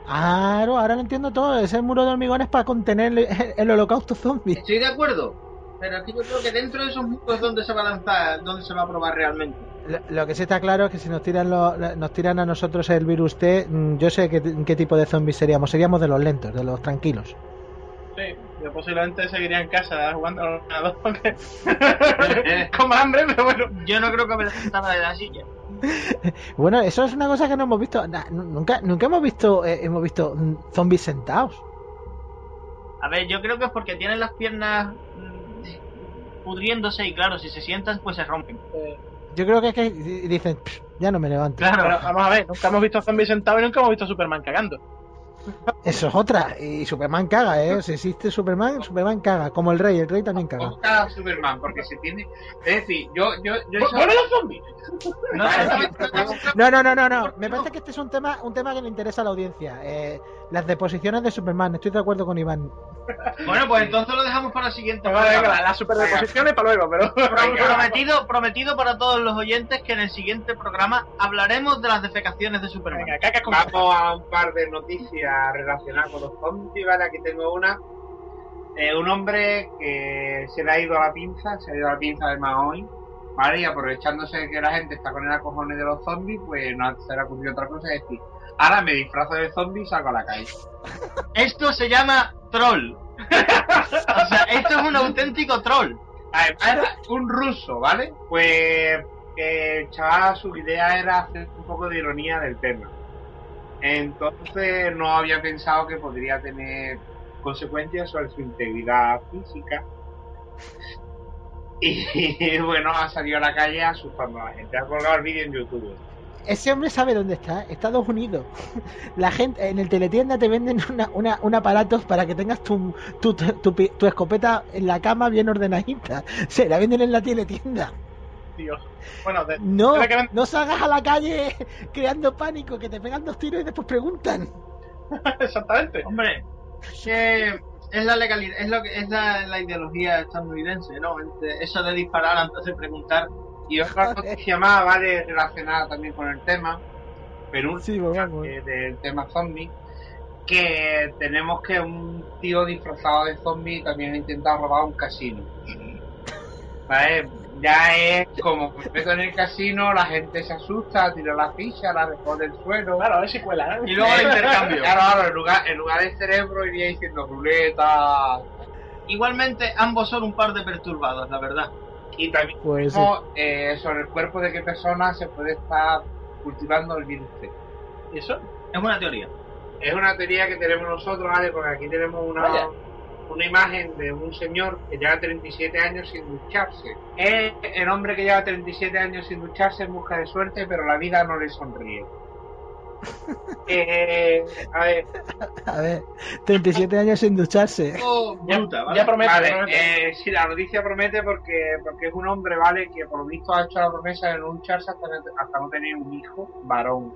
Claro, ahora lo entiendo todo. Ese muro de hormigones para contener el, el holocausto zombie. Estoy de acuerdo. Pero aquí yo creo que dentro de esos muros es donde se va a lanzar, donde se va a probar realmente. Lo, lo que sí está claro es que si nos tiran, lo- nos tiran a nosotros el virus T, mm, yo sé qué, qué tipo de zombies seríamos. Seríamos de los lentos, de los tranquilos. Sí, yo posiblemente seguiría en casa jugando al ordenador porque... <laughs> <laughs> con hambre, pero bueno. Yo no creo que me levantara de la silla. <laughs> Bueno, eso es una cosa que no hemos visto. na- nunca, nunca hemos visto, eh, hemos visto mm, zombies sentados. A ver, yo creo que es porque tienen las piernas mm, pudriéndose y claro, si se sientan pues se rompen. Eh, Yo creo que es que dicen, "Pff, ya no me levanto. Claro. pero vamos a ver, nunca hemos visto zombies sentados y nunca hemos visto a Superman cagando. Eso es otra. Y Superman caga, ¿eh? Si existe Superman, Superman caga. Como el rey, el rey también caga. Como cada Superman, porque se tiene. Es decir, yo. yo, yo ¡Bueno, los zombies! No, No, no, no, no, no. Me parece que este es un tema, un tema que le interesa a la audiencia. Eh, las deposiciones de Superman. Estoy de acuerdo con Iván. Bueno, pues entonces lo dejamos para el siguiente Venga, venga, programa. la, la superdeposición es para luego, pero... Pro- prometido, prometido para todos los oyentes que en el siguiente programa hablaremos de las defecaciones de Superman. Venga, caca con Vamos a un par de noticias relacionadas con los zombies, ¿vale? Aquí tengo una. Eh, un hombre que se le ha ido a la pinza, se ha ido a la pinza de Mahoy, ¿vale? Y aprovechándose de que la gente está con el acojones de los zombies, pues no se le ha ocurrido otra cosa, es decir, ahora me disfrazo de zombie y salgo a la calle. <laughs> Esto se llama troll. o sea, esto es un auténtico troll. Además era un ruso, ¿vale? Pues que el chaval su idea era hacer un poco de ironía del tema. Entonces no había pensado que podría tener consecuencias sobre su integridad física. Y <laughs> bueno, ha salido a la calle asustando a la gente. Ha colgado el vídeo en YouTube. Ese hombre sabe dónde está. Estados Unidos. <laughs> La gente en el teletienda te venden una, una, un aparato para que tengas tu, tu, tu, pi- tu escopeta en la cama bien ordenadita. <laughs> Se la venden en la teletienda. Dios. Bueno, de, No, de que no salgas a la calle <laughs> creando pánico, que te pegan dos tiros y después preguntan. Exactamente. Hombre, es que es la legalidad, es lo que es la, la ideología estadounidense, ¿no? Eso de disparar antes de preguntar. Y otra noticia más, ¿vale? Relacionada también con el tema. Pero Sí, vamos. eh, del tema zombie. Que tenemos que un tío disfrazado de zombie también ha intentado robar un casino. ¿Vale? Ya es como me meto en el casino, la gente se asusta, tira la ficha, la recoge del suelo. Claro, a ver si cuela, ¿eh? Y luego el <laughs> intercambio. Claro, claro, en lugar, en lugar de cerebro iría diciendo ruleta. Igualmente, ambos son un par de perturbados, la verdad. Y también Pues eh, sobre el cuerpo de qué persona se puede estar cultivando el virus T. ¿Y eso? Es una teoría. Es una teoría que tenemos nosotros, ¿vale? Porque aquí tenemos una, Vaya. una imagen de un señor que lleva 37 años sin ducharse. Es el hombre que lleva 37 años sin ducharse en busca de suerte, pero la vida no le sonríe. Eh, a ver, A ver, 37 años sin ducharse. Bruta, ¿vale? Ya promete. Vale, promete. eh, sí, la noticia promete porque, porque es un hombre, ¿vale? Que por lo visto ha hecho la promesa de no ducharse hasta, hasta no tener un hijo varón.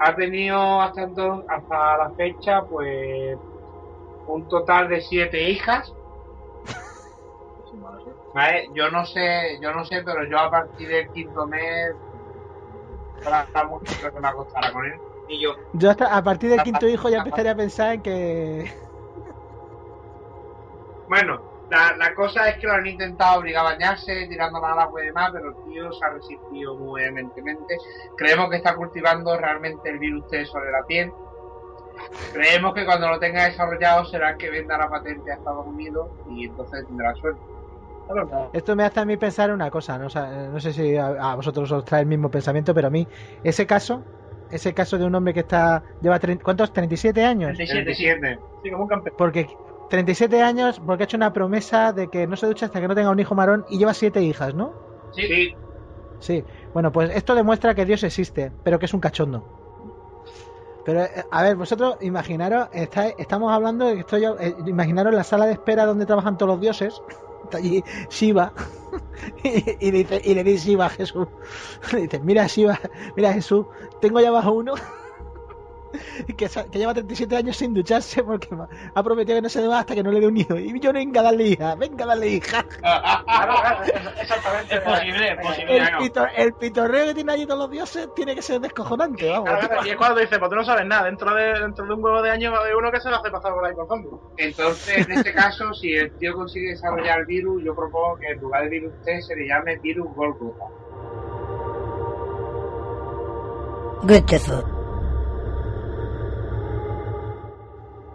Ha tenido hasta, entonces, hasta la fecha, pues, un total de siete hijas. ¿Vale? Yo no sé, yo no sé, pero yo a partir del quinto mes, para mucho creo que me acostará con él. Y yo, Yo hasta a partir del quinto hijo ya empezaría a pensar en que... Bueno, la, la cosa es que lo han intentado obligar a bañarse, tirándola al agua y demás, pero el tío se ha resistido muy vehementemente. Creemos que está cultivando realmente el virus T sobre la piel. Creemos que cuando lo tenga desarrollado será que venda la patente a Estados Unidos y entonces tendrá suerte. Esto me hace a mí pensar una cosa, no, O sea, no sé si a, a vosotros os trae el mismo pensamiento, pero a mí ese caso, ese caso de un hombre que está lleva ¿cuántos? 37 años. 37, sí. 37. Sí, como un campeón. Porque 37 años porque ha hecho una promesa de que no se ducha hasta que no tenga un hijo marón y lleva siete hijas, ¿no? Sí, Sí. Bueno, pues esto demuestra que Dios existe, pero que es un cachondo. Pero, eh, a ver, vosotros imaginaros, está- estamos hablando, de que estoy, eh, imaginaros la sala de espera donde trabajan todos los dioses. <laughs> Está allí Shiva. <laughs> y, y dice, y le dice Shiva a Jesús. <laughs> Le dice, mira Shiva, mira Jesús, tengo ya abajo uno <laughs> que, lleva 37 años sin ducharse porque ha prometido que no se va hasta que no le dé un hijo. Y yo venga, dale hija, venga, dale hija. Exactamente. Es posible, es posible. El, pito- el pitorreo que tiene allí todos los dioses tiene que ser descojonante, vamos. Claro, claro, y es cuando dice, pues tú no sabes nada, dentro de, dentro de un huevo de años va a haber uno que se lo hace pasar por ahí con zombies. Entonces, en este caso, si el tío consigue desarrollar el virus, yo propongo que en lugar de virus T se le llame virus Golgotha. Beautiful.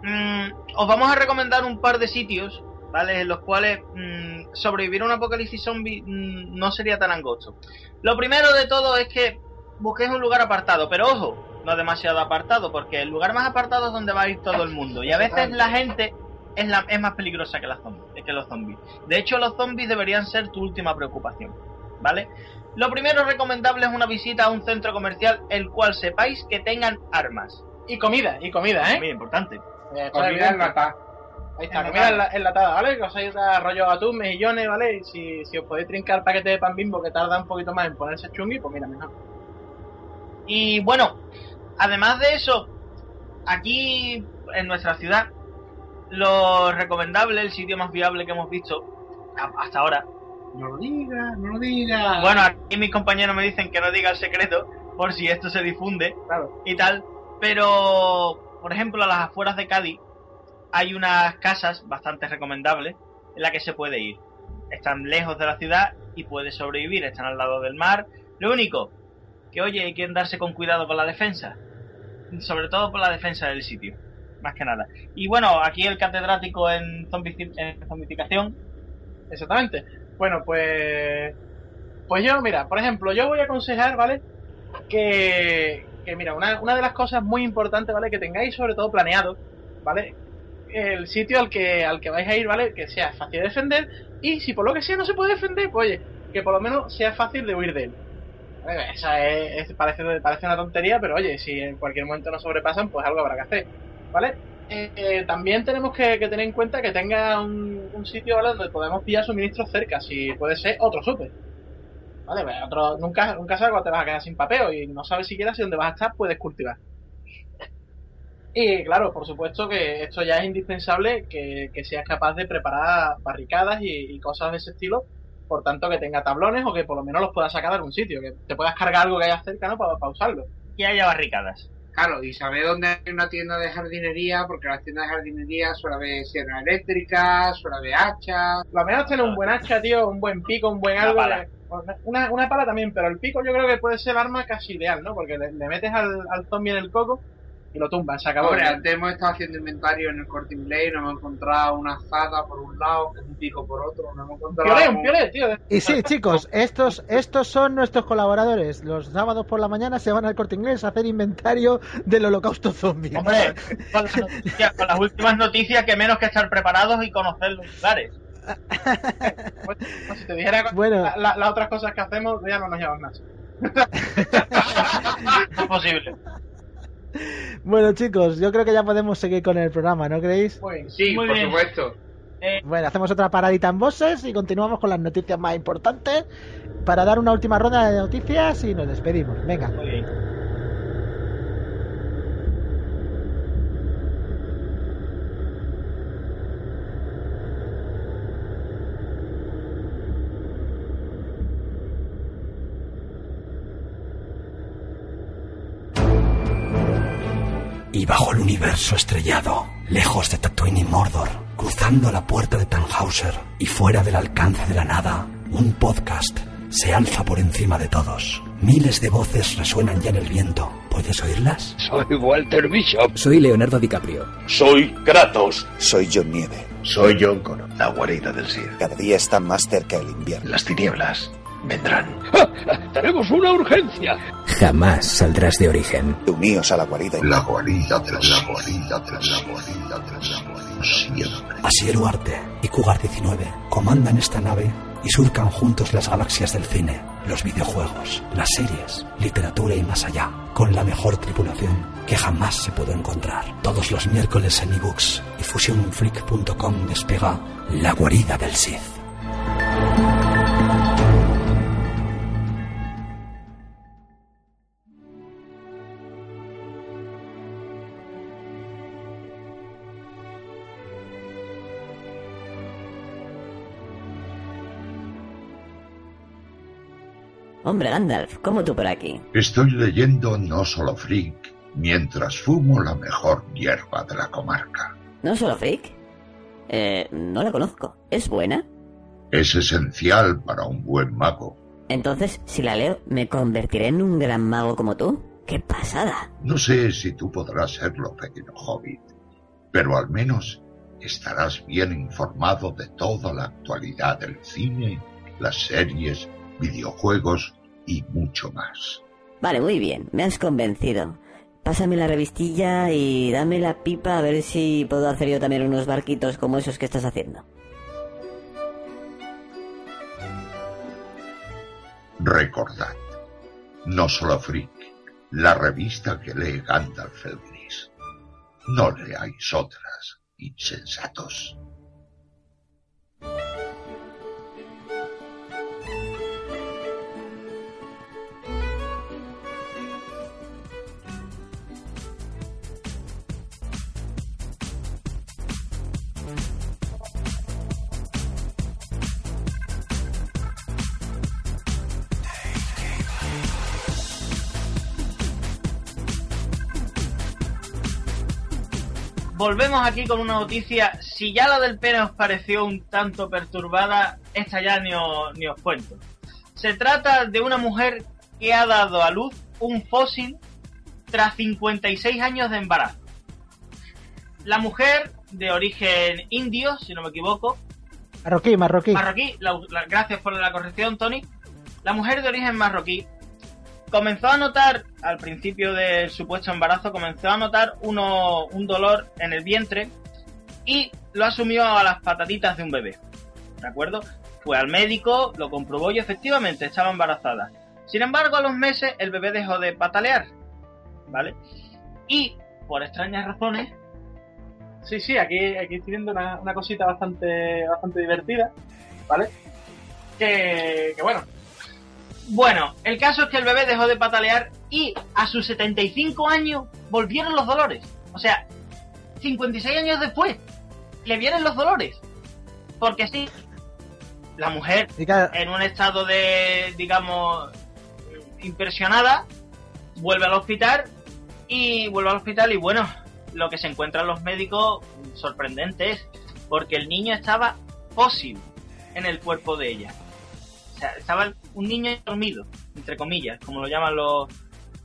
Mm, os vamos a recomendar un par de sitios, ¿vale? En los cuales mm, sobrevivir a un apocalipsis zombie mm, no sería tan angosto. Lo primero de todo es que busquéis un lugar apartado, pero ojo, no demasiado apartado, porque el lugar más apartado es donde va a ir todo el mundo. Y a veces la gente es, la, es más peligrosa que, la zombi- que los zombies. De hecho, los zombies deberían ser tu última preocupación, ¿vale? Lo primero recomendable es una visita a un centro comercial el cual sepáis que tengan armas. Y comida, y comida, ¿eh? Muy importante. Eh, Comida enlatada. Ahí está, comida enla- enlatada, ¿vale? Que os dado rollo atún, mejillones, ¿vale? Y si, si os podéis trincar el paquete de pan bimbo que tarda un poquito más en ponerse chungui, pues mira, mejor. Y bueno, además de eso, aquí en nuestra ciudad, lo recomendable, el sitio más viable que hemos visto hasta ahora. No lo digas, no lo digas. Bueno, aquí mis compañeros me dicen que no diga el secreto por si esto se difunde Claro. y tal. Pero, por ejemplo, a las afueras de Cádiz hay unas casas bastante recomendables en las que se puede ir. Están lejos de la ciudad y puedes sobrevivir, están al lado del mar. Lo único, que oye, hay que andarse con cuidado con la defensa. Sobre todo por la defensa del sitio, más que nada. Y bueno, aquí el catedrático en, en zombificación. Exactamente. Bueno, pues. Pues yo, mira, por ejemplo, yo voy a aconsejar, ¿vale? Que, que mira, una, una de las cosas muy importantes, ¿vale? Que tengáis sobre todo planeado, ¿vale? El sitio al que, al que vais a ir, ¿vale? Que sea fácil de defender y si por lo que sea no se puede defender, pues oye, que por lo menos sea fácil de huir de él. Esa es, parece, parece una tontería, pero oye, si en cualquier momento nos sobrepasan, pues algo habrá que hacer, ¿vale? Eh, también tenemos que, tener en cuenta que tenga un, un sitio ¿vale? donde podemos pillar suministros cerca, si puede ser otro super. Vale, pues, otro, nunca, nunca sabes cuándo te vas a quedar sin papeo y no sabes siquiera si donde vas a estar puedes cultivar. Y claro, por supuesto que esto ya es indispensable que, que seas capaz de preparar barricadas y, cosas de ese estilo, por tanto que tenga tablones o que por lo menos los puedas sacar de algún sitio, que te puedas cargar algo que haya cerca ¿no? para, para usarlo. Y haya barricadas. Claro, y saber dónde hay una tienda de jardinería, porque las tiendas de jardinería suele haber sierras eléctricas, suele haber hachas. Lo menos tener un buen hacha, tío, un buen pico, un buen algo. pala. de- Una, una pala también, pero el pico yo creo que puede ser el arma casi ideal, ¿no? Porque le, le metes al, al zombie en el coco y lo tumban, se acabó. Hombre, antes hemos estado haciendo inventario en el corte inglés y nos hemos encontrado una azada por un lado, un pico por otro, nos hemos encontrado... Un piolet, tío. Y sí, chicos, estos, estos son nuestros colaboradores. Los sábados por la mañana se van al corte inglés a hacer inventario del holocausto zombie. Hombre, <laughs> con las, noticias- con las últimas noticias que menos que estar preparados y conocer los lugares. Pues, si te dijera Bueno. la- la- las otras cosas que hacemos, ya no nos llevan más. No <laughs> es posible. Bueno, chicos, yo creo que ya podemos seguir con el programa, ¿no creéis? Bien. Sí, Muy por bien. supuesto. Bueno, hacemos otra paradita en voces y continuamos con las noticias más importantes para dar una última ronda de noticias y nos despedimos. Venga. Muy bien. Y bajo el universo estrellado, lejos de Tatooine y Mordor, cruzando la puerta de Tannhauser y fuera del alcance de la nada, un podcast se alza por encima de todos. Miles de voces resuenan ya en el viento. ¿Puedes oírlas? Soy Walter Bishop. Soy Leonardo DiCaprio. Soy Kratos. Soy John Nieve. Soy John Connor. La guarida del Sith. Cada día está más cerca el invierno. Las tinieblas vendrán. <laughs> Tenemos una urgencia. Jamás saldrás de origen. Uníos a la guarida. La guarida de la guarida de la guarida de la guarida siempre. Asier Arte y Cougar 19 comandan esta nave y surcan juntos las galaxias del cine, los videojuegos, las series, literatura y más allá, con la mejor tripulación que jamás se pudo encontrar. Todos los miércoles en ebooks y fusionfreak.com despega La guarida del Sith. Hombre, Gandalf, ¿cómo tú por aquí? Estoy leyendo No Solo Freak mientras fumo la mejor hierba de la comarca. ¿No solo Freak? Eh, no la conozco. ¿Es buena? Es esencial para un buen mago. Entonces, si la leo, ¿me convertiré en un gran mago como tú? ¡Qué pasada! No sé si tú podrás serlo, pequeño hobbit, pero al menos estarás bien informado de toda la actualidad del cine, las series, videojuegos y mucho más. Vale, muy bien, me has convencido. Pásame la revistilla y dame la pipa a ver si puedo hacer yo también unos barquitos como esos que estás haciendo. Recordad, No Solo Freak, la revista que lee Gandalf el Gris. No leáis otras, insensatos. Volvemos aquí con una noticia. Si ya la del pene os pareció un tanto perturbada, esta ya ni os, ni os cuento. Se trata de una mujer que ha dado a luz un fósil tras 56 años de embarazo. La mujer, de origen indio, si no me equivoco, Marroquí, marroquí. marroquí, la- la- gracias por la corrección, Tony. La mujer de origen marroquí comenzó a notar, al principio del supuesto embarazo, comenzó a notar uno, un dolor en el vientre y lo asumió a las patatitas de un bebé. ¿De acuerdo? Fue al médico, lo comprobó y efectivamente estaba embarazada. Sin embargo, a los meses el bebé dejó de patalear. ¿Vale? Y, por extrañas razones, Sí, sí, aquí, aquí estoy viendo una, una cosita bastante, bastante divertida, ¿vale? Que, que bueno, Bueno, el caso es que el bebé dejó de patalear y a sus 75 años volvieron los dolores. O sea, 56 años después le vienen los dolores. Porque sí, la mujer en un estado de, digamos, impresionada, vuelve al hospital y vuelve al hospital y bueno, lo que se encuentran los médicos sorprendente es porque el niño estaba fósil en el cuerpo de ella. Sea, estaba un niño dormido, entre comillas, como lo llaman los,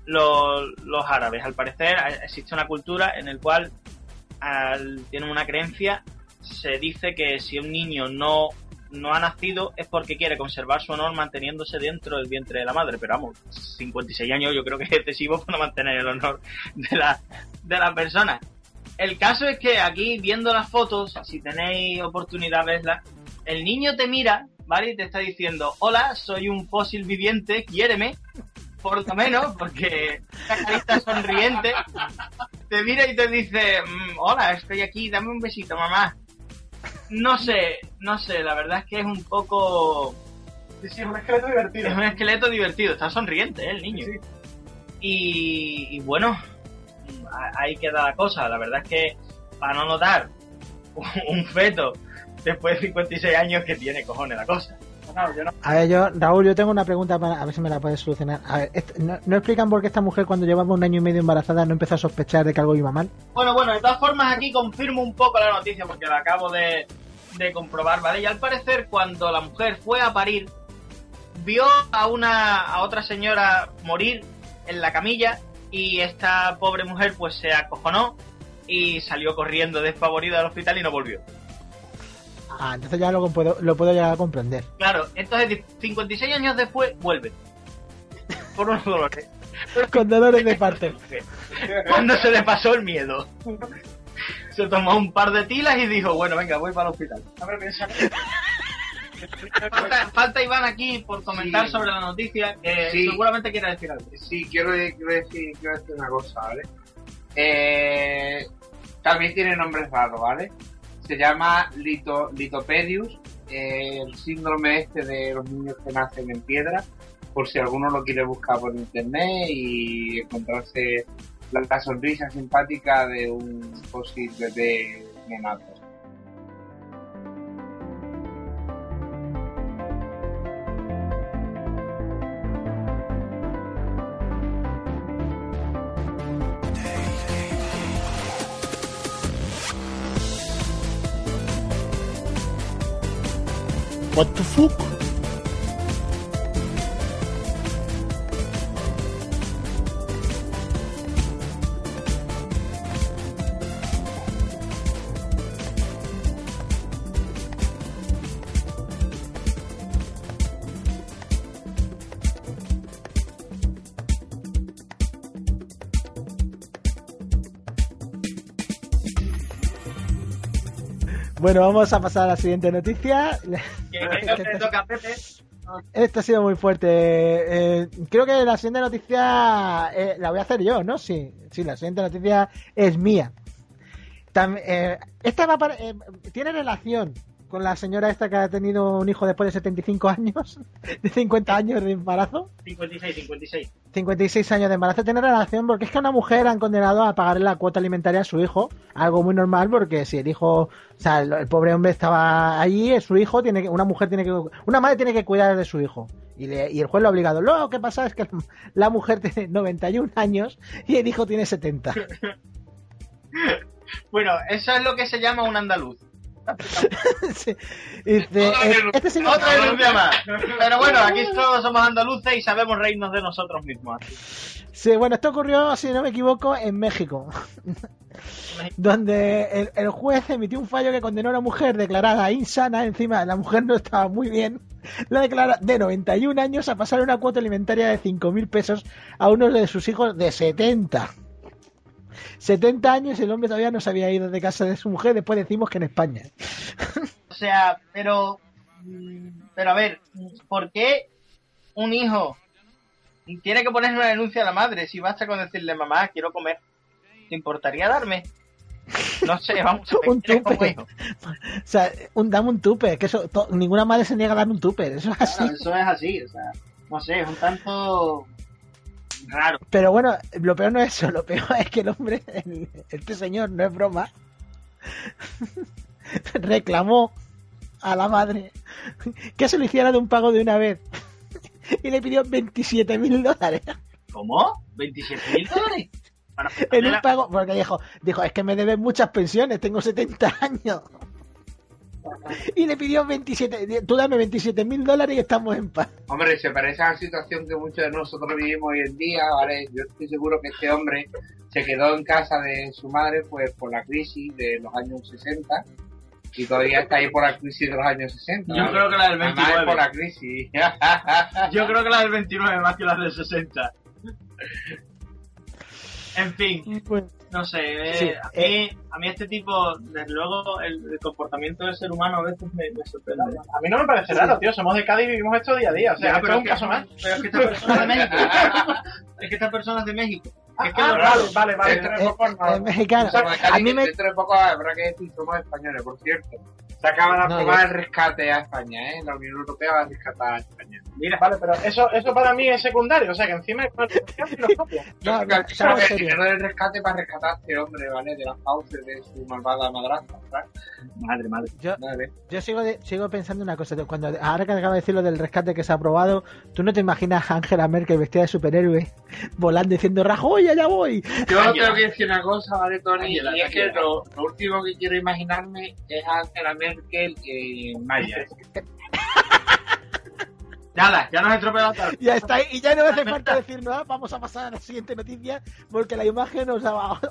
los, árabes. Al parecer existe una cultura en la cual al, tienen una creencia, se dice que si un niño no, no ha nacido es porque quiere conservar su honor manteniéndose dentro del vientre de la madre. Pero vamos, 56 años yo creo que es excesivo para mantener el honor de la, de la persona. El caso es que aquí, viendo las fotos, si tenéis oportunidad de verlas, el niño te mira, ¿vale? Y te está diciendo, hola, soy un fósil viviente, quiéreme, por lo menos, porque esa carita sonriente te mira y te dice, mm, hola, estoy aquí, dame un besito, mamá. No sé, no sé, la verdad es que es un poco... Sí, sí, es un esqueleto divertido. Es un esqueleto divertido, está sonriente ¿eh? el niño. Sí. Y, y bueno, ahí queda la cosa. La verdad es que para no notar un feto después de 56 años que tiene cojones la cosa. No, yo no. A ver, yo, Raúl, yo tengo una pregunta para a ver si me la puedes solucionar. A ver, est- ¿no, no explican por qué esta mujer cuando llevaba un año y medio embarazada no empezó a sospechar de que algo iba mal? Bueno, bueno, de todas formas aquí confirmo un poco la noticia porque la acabo de, de comprobar, ¿vale? Y al parecer cuando la mujer fue a parir, vio a una a otra señora morir en la camilla y esta pobre mujer pues se acojonó y salió corriendo despavorida al hospital y no volvió. Ah, entonces ya lo puedo, lo puedo llegar a comprender. Claro, entonces 56 años después vuelve. <laughs> Por unos dolores. Con dolores de parte. <laughs> Cuando se le pasó el miedo. Se tomó un par de tilas y dijo, bueno, venga, voy para el hospital. Hombre, piensa Falta, falta Iván aquí por comentar Sí. sobre la noticia, Sí. seguramente quiere decir algo. Sí, quiero decir, quiero decir una cosa, ¿vale? Eh, también tiene nombres raros, ¿vale? Se llama lito, litopedius, el síndrome este de los niños que nacen en piedra, por si alguno lo quiere buscar por internet y encontrarse la, sonrisa simpática de un fósil bebé neonato. What the fuck? Bueno, vamos a pasar a la siguiente noticia. Esto ha sido muy fuerte. Eh, creo que la siguiente noticia eh, la voy a hacer yo, ¿no? Sí, sí, la siguiente noticia es mía. Tam- eh, esta va para- eh, tiene relación con la señora esta que ha tenido un hijo después de 75 años, de 50 años de embarazo. 56, 56. 56 años de embarazo tiene relación porque es que a una mujer han condenado a pagarle la cuota alimentaria a su hijo, algo muy normal porque si el hijo, o sea, el, el pobre hombre estaba allí, es su hijo tiene que, una mujer tiene que, una madre tiene que cuidar de su hijo y, le- y el juez lo ha obligado. Lo que pasa es que la mujer tiene 91 años y el hijo tiene 70. <laughs> Bueno, eso es lo que se llama un andaluz. Sí. Eh, este señor- Otra más. Pero bueno, aquí todos somos andaluces y sabemos reírnos de nosotros mismos. así. Sí, bueno, esto ocurrió, si no me equivoco, en México, <laughs> donde el, el juez emitió un fallo que condenó a una mujer declarada insana, encima la mujer no estaba muy bien, la declara de 91 años a pasar una cuota alimentaria de 5.000 pesos a uno de sus hijos de 70. 70 años el hombre todavía no se había ido de casa de su mujer, después decimos que en España. O sea, pero. mm, Pero a ver, ¿por qué un hijo tiene que poner una denuncia a la madre si basta con decirle, mamá, quiero comer? ¿Te importaría darme? No sé, <laughs> vamos a ver. Un ¿quieres como tupe. O sea, un, dame un tupe, que eso, to- ninguna madre se niega a dar un tupe, eso es así. Claro, eso es así, o sea, no sé, es un tanto raro. Pero bueno, lo peor no es eso, lo peor es que el hombre, el- este señor, no es broma, <laughs> reclamó a la madre que se lo hiciera de un pago de una vez y le pidió 27 mil dólares ¿Cómo? ¿27 mil dólares? En un pago, porque dijo, dijo, es que me deben muchas pensiones, tengo 70 años. Y le pidió 27, tú dame 27 mil dólares y estamos en paz. Hombre, se parece a la situación que muchos de nosotros vivimos hoy en día, ¿vale? Yo estoy seguro que este hombre se quedó en casa de su madre pues por la crisis de los años 60 y todavía está ahí por la crisis de los años 60. <laughs> Yo creo que la del 29. por la crisis. Yo creo que la del 29 más que la del 60. En fin, Pues, no sé, eh, Sí, a, eh. mí, a mí este tipo, desde luego, el, el comportamiento del ser humano a veces me, me sorprende. A mí no me parece raro, tío. Somos de Cádiz y vivimos esto día a día. O sea, Ya, esto pero es un que- caso más. Pero es que esta persona es de México. <laughs> es que esta persona es de México. Es que Ah, lo raro. vale, vale, vale. Dentro de Eh, poco no- eh, mexicano. A mí me- Dentro de poco habrá que decir somos españoles, por cierto. Se acaba de No, aprobar yo- el rescate a España, ¿eh? La Unión Europea va a rescatar a España. Mira, Vale, pero eso, eso para mí es secundario. O sea, que encima es No, <laughs> creo que no, el dinero- del rescate para rescatar a este hombre, ¿vale? De las fauces de su malvada madrastra, ¿sabes? madre, madre. Yo, Vale. yo sigo, de- sigo pensando una cosa. Cuando, ahora que acaba de decir lo del rescate que se ha aprobado, ¿tú no te imaginas a Angela Merkel vestida de superhéroe volando diciendo Rajoy, allá voy? Yo tengo que decir una cosa, ¿vale, Tony? Y es que lo, lo último que quiero imaginarme es a Angela Merkel en Maya. <laughs> Nada, ya nos he estropeado la tarde. Ya está, y ya no hace falta <laughs> decir nada. Vamos a pasar a la siguiente noticia porque la imagen os,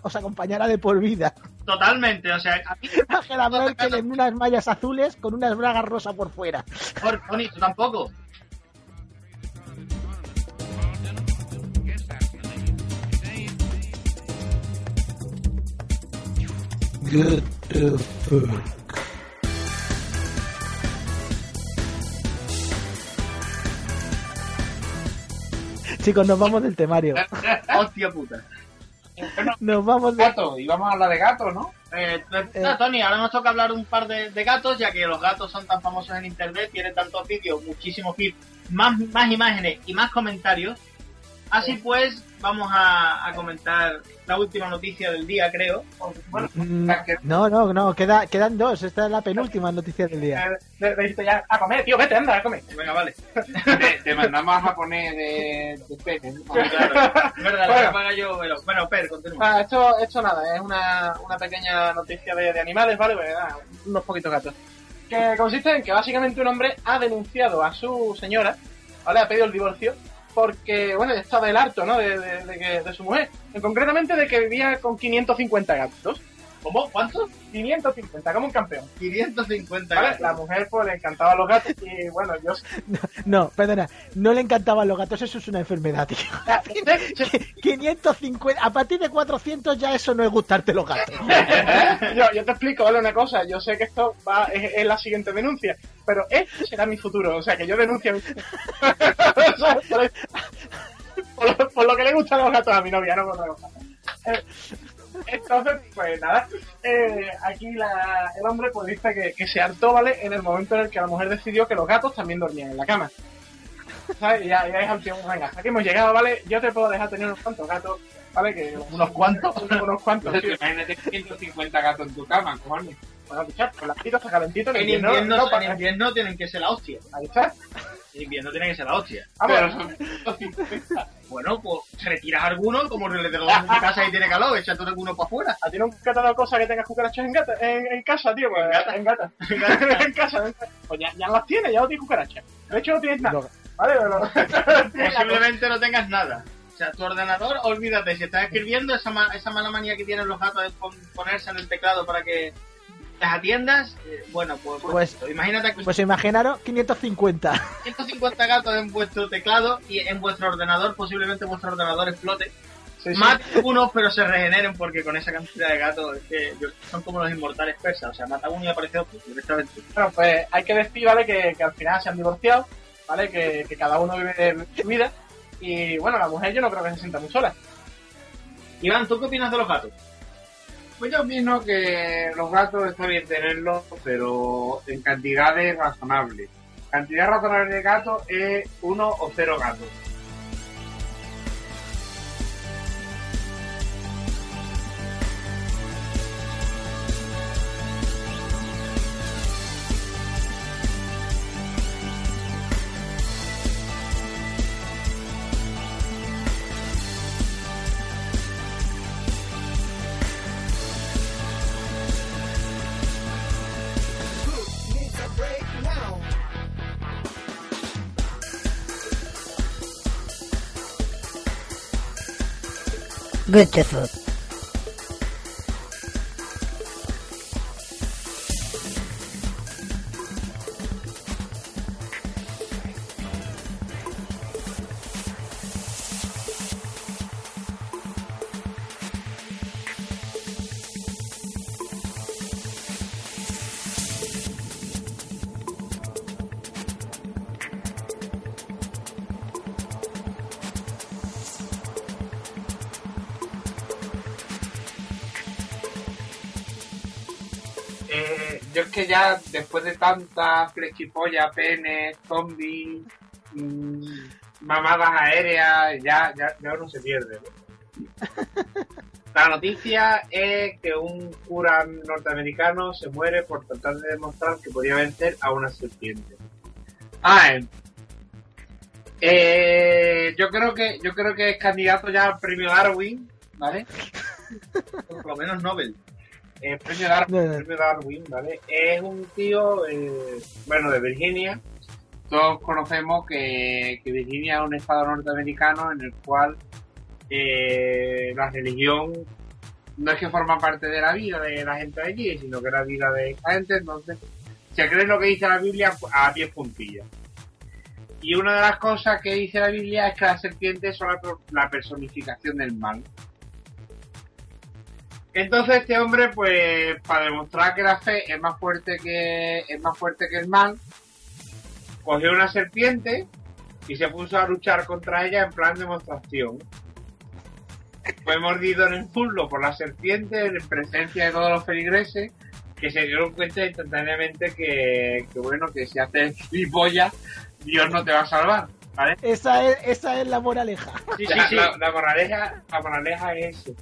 os acompañará de por vida. Totalmente, o sea, a mí, <laughs> Angela Merkel en unas mallas azules con unas bragas rosas por fuera. por Tony, tú tampoco. Chicos, nos vamos del temario. <laughs> Hostia puta. Nos vamos de... Gato, y vamos a hablar de gato, ¿no? Eh, Eh. no, Tony, ahora nos toca hablar un par de, de gatos, ya que los gatos son tan famosos en internet, tienen tantos vídeos, muchísimos clips, más, más imágenes y más comentarios. Así pues, vamos a, a comentar la última noticia del día, creo. Bueno, Mm, No, no, no, queda, quedan dos. Esta es la penúltima <laughs> noticia del día. eh, ya a comer, tío, vete, anda, a comer. Venga, vale. <laughs> Te, te mandamos a japonés de, de pene, ¿no? Claro, <laughs> es verdad, lo Bueno. paga yo, pero, bueno, Per, continúa. Ah, esto, esto nada, es una, una pequeña noticia de, de animales, ¿vale? Pues, nada, unos poquitos gatos. Que consiste en que básicamente un hombre ha denunciado a su señora, ¿vale? Ha pedido el divorcio porque, bueno, estaba del harto, ¿no? De, de, de su mujer. En concretamente de que vivía con 550 gatos. ¿Cómo? ¿Cuántos? 550, como un campeón. 550 ¿Vale? gatos. La mujer, pues, le encantaban los gatos y, bueno, yo... <laughs> No, perdona, no le encantaban los gatos, eso es una enfermedad, tío. <laughs> Ah, usted- se- 550, a partir de 400 ya eso no es gustarte los gatos. <laughs> yo, yo te explico, ¿vale? Una cosa, yo sé que esto va, es, es la siguiente denuncia, pero este será mi futuro, o sea, que yo denuncio a mi... O sea, por, por lo, por lo que le gustan los gatos a mi novia, no por otra cosa. Entonces, pues nada, eh, aquí la- el hombre pues dice que, que se hartó, ¿vale? En el momento en el que la mujer decidió que los gatos también dormían en la cama. ¿Sabes? Y ya, ya es al tiempo, venga, aquí hemos llegado, ¿vale? Yo te puedo dejar tener unos cuantos gatos, ¿vale? Que, ¿Unos cuantos? <laughs> unos cuantos, sí. Imagínate 150 gatos en tu cama, cojones. Bueno, escuchar, con la está calentito, En invierno no en invierno tienen que ser la hostia. Ahí está. En invierno tiene que ser la hostia. Ah, Pero bueno. son <laughs> 150. Bueno, pues retiras alguno, como le tengo en casa y tiene calor, échate alguno para afuera. ¿A ti nunca te ha dado cosa que tengas cucarachas en, gata, en, en casa, tío? Pues, en gata. En gata. <laughs> en casa. en casa. Pues ya, ya las tienes, ya no tienes cucarachas. De hecho, no tienes nada. ¿Vale? Pero- <laughs> Posiblemente no tengas nada. O sea, tu ordenador, olvídate, si estás escribiendo, esa, ma- esa mala manía que tienen los gatos de pon- ponerse en el teclado para que las atiendas, eh, bueno, pues, Pues- imagínate que Pues imaginaros 550. 150 gatos en vuestro teclado y en vuestro ordenador, posiblemente vuestro ordenador explote. Sí, sí. Mate unos, pero se regeneren porque con esa cantidad de gatos es que son como los inmortales persas. O sea, mata uno y aparece otro directamente. Bueno, pues hay que decir, ¿vale? Que, que al final se han divorciado, ¿vale? Que, que cada uno vive su vida. Y bueno, la mujer yo no creo que se sienta muy sola. Iván, ¿tú qué opinas de los gatos? Pues yo opino que los gatos está bien tenerlos, pero en cantidades razonables. Cantidad razonable de gatos es uno o cero gatos. Good to food. Después de tanta flechipolla, pene, zombies, mmm, mamadas aéreas, ya, ya, ya uno se pierde. ¿no? <laughs> La noticia es que un cura norteamericano se muere por tratar de demostrar que podía vencer a una serpiente. Ah, eh, eh, yo creo que yo creo que es candidato ya al premio Darwin, ¿vale? <laughs> Por lo menos Nobel. El premio Darwin, el premio Darwin, ¿vale? Es un tío, eh, bueno, de Virginia. Todos conocemos que, que, Virginia es un estado norteamericano en el cual eh, la religión no es que forma parte de la vida de la gente de allí, sino que la vida de esa gente, entonces se cree lo que dice la Biblia a pies puntillas. Y una de las cosas que dice la Biblia es que las serpientes son la, la personificación del mal. Entonces este hombre, pues, para demostrar que la fe es más fuerte que es más fuerte que el mal, cogió una serpiente y se puso a luchar contra ella en plan demostración. Fue mordido en el muslo por la serpiente en presencia de todos los feligreses que se dieron cuenta instantáneamente que, que bueno, que si haces gilipollas, Dios no te va a salvar. ¿vale? Esa es, esa es la moraleja. Sí, sí, sí. La, la, moraleja, la moraleja es eso.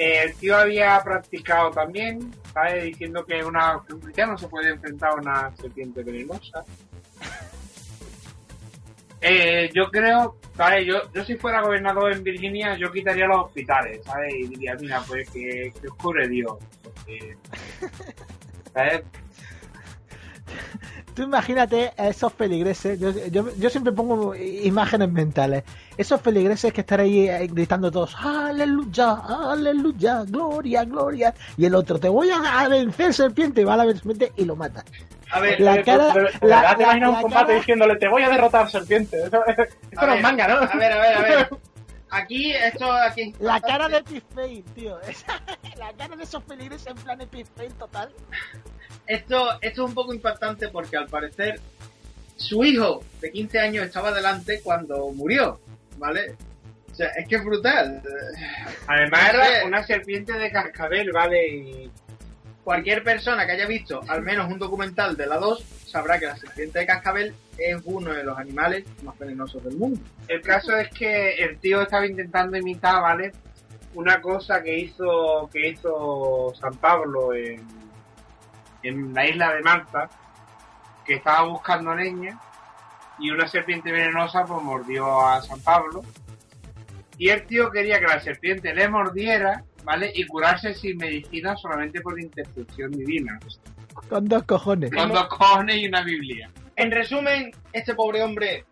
El tío había practicado también, ¿sabes? Diciendo que, una, que un cristiano se puede enfrentar a una serpiente venenosa. Eh, yo creo, ¿sabes? Yo, yo si fuera gobernador en Virginia, yo quitaría los hospitales, ¿sabes? Y diría, mira, pues que, que oscure Dios. Porque, <laughs> ¿sabes? Tú imagínate a esos feligreses, yo, yo, yo, siempre pongo imágenes mentales, esos feligreses que están ahí gritando todos, aleluya, aleluya, gloria, gloria, y el otro, te voy a vencer serpiente, y va a la serpiente y lo mata. A ver, la cara, pero, pero, la, te imaginas un combate cara... diciéndole, te voy a derrotar serpiente. Esto, esto no es manga, ¿no? A ver, a ver, a ver. <laughs> Aquí, esto, aquí. La cara de Pizfail, tío. <laughs> la cara de esos feligreses en plan de Pizfail total. Esto, esto es un poco impactante porque al parecer su hijo de 15 años estaba delante cuando murió, ¿vale? O sea, es que es brutal. Además era una serpiente de cascabel, ¿vale? Y cualquier persona que haya visto al menos un documental de la 2 sabrá que la serpiente de cascabel es uno de los animales más venenosos del mundo. El caso es que el tío estaba intentando imitar, ¿vale? Una cosa que hizo que hizo San Pablo en, en la isla de Malta, que estaba buscando leña y una serpiente venenosa pues mordió a San Pablo. Y el tío quería que la serpiente le mordiera ¿vale? Y curarse sin medicina solamente por intercesión divina. Con dos cojones. Con dos cojones y una Biblia. En resumen, este pobre hombre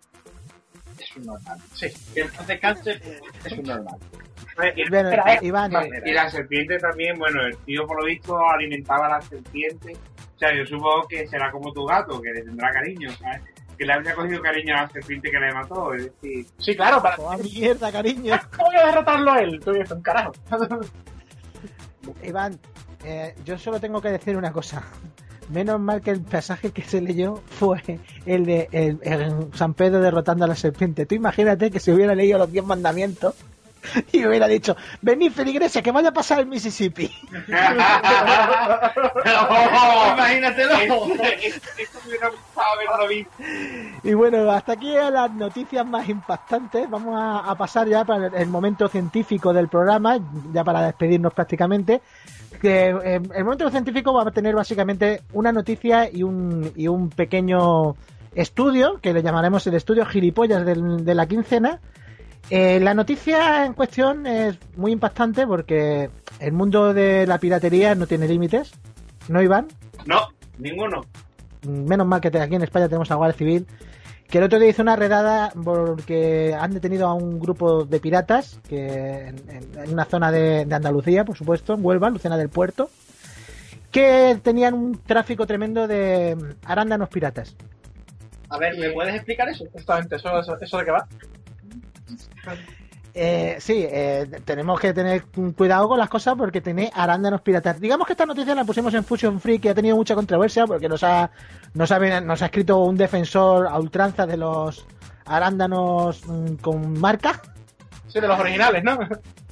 es un normal. Sí, que entonces cáncer es un normal. Y, bueno, Iván, y la serpiente también, bueno, el tío por lo visto alimentaba a la serpiente. O sea, yo supongo que será como tu gato, que le tendrá cariño, ¿sabes? Que le había cogido cariño a la serpiente que le mató, es decir... Sí, claro, para... ¡Oh, mierda, cariño! <laughs> ¿Cómo voy a derrotarlo a él? Tú eres un carajo. <laughs> Iván, eh, yo solo tengo que decir una cosa. Menos mal que el pasaje que se leyó fue el de el, el San Pedro derrotando a la serpiente. Tú imagínate que se hubiera leído los 10 mandamientos <laughs> y hubiera dicho, venid feligreses, que vaya a pasar el Mississippi. <laughs> imagínatelo. Esto me hubiera gustado haberlo visto. Y bueno, hasta aquí las noticias más impactantes. Vamos a, a pasar ya para el, el, momento científico del programa, ya para despedirnos prácticamente. Que eh, el momento científico va a tener básicamente una noticia y un, y un pequeño estudio, que le llamaremos el estudio gilipollas del, de la quincena. Eh, la noticia en cuestión es muy impactante porque el mundo de la piratería no tiene límites. ¿No, Iván? No, ninguno. Menos mal que aquí en España tenemos la Guardia Civil que el otro día hizo una redada porque han detenido a un grupo de piratas que en, en una zona de, de, Andalucía, por supuesto, en Huelva, Lucena del Puerto, que tenían un tráfico tremendo de arándanos piratas. A ver, ¿me puedes explicar eso? Justamente, eso, eso, eso de qué va. Eh, sí, eh, tenemos que tener cuidado con las cosas porque tiene arándanos piratas. Digamos que esta noticia la pusimos en Fusion Free, que ha tenido mucha controversia porque nos ha, nos ha, nos ha escrito un defensor a ultranza de los arándanos mm, con marca. Sí, de los originales, ¿no?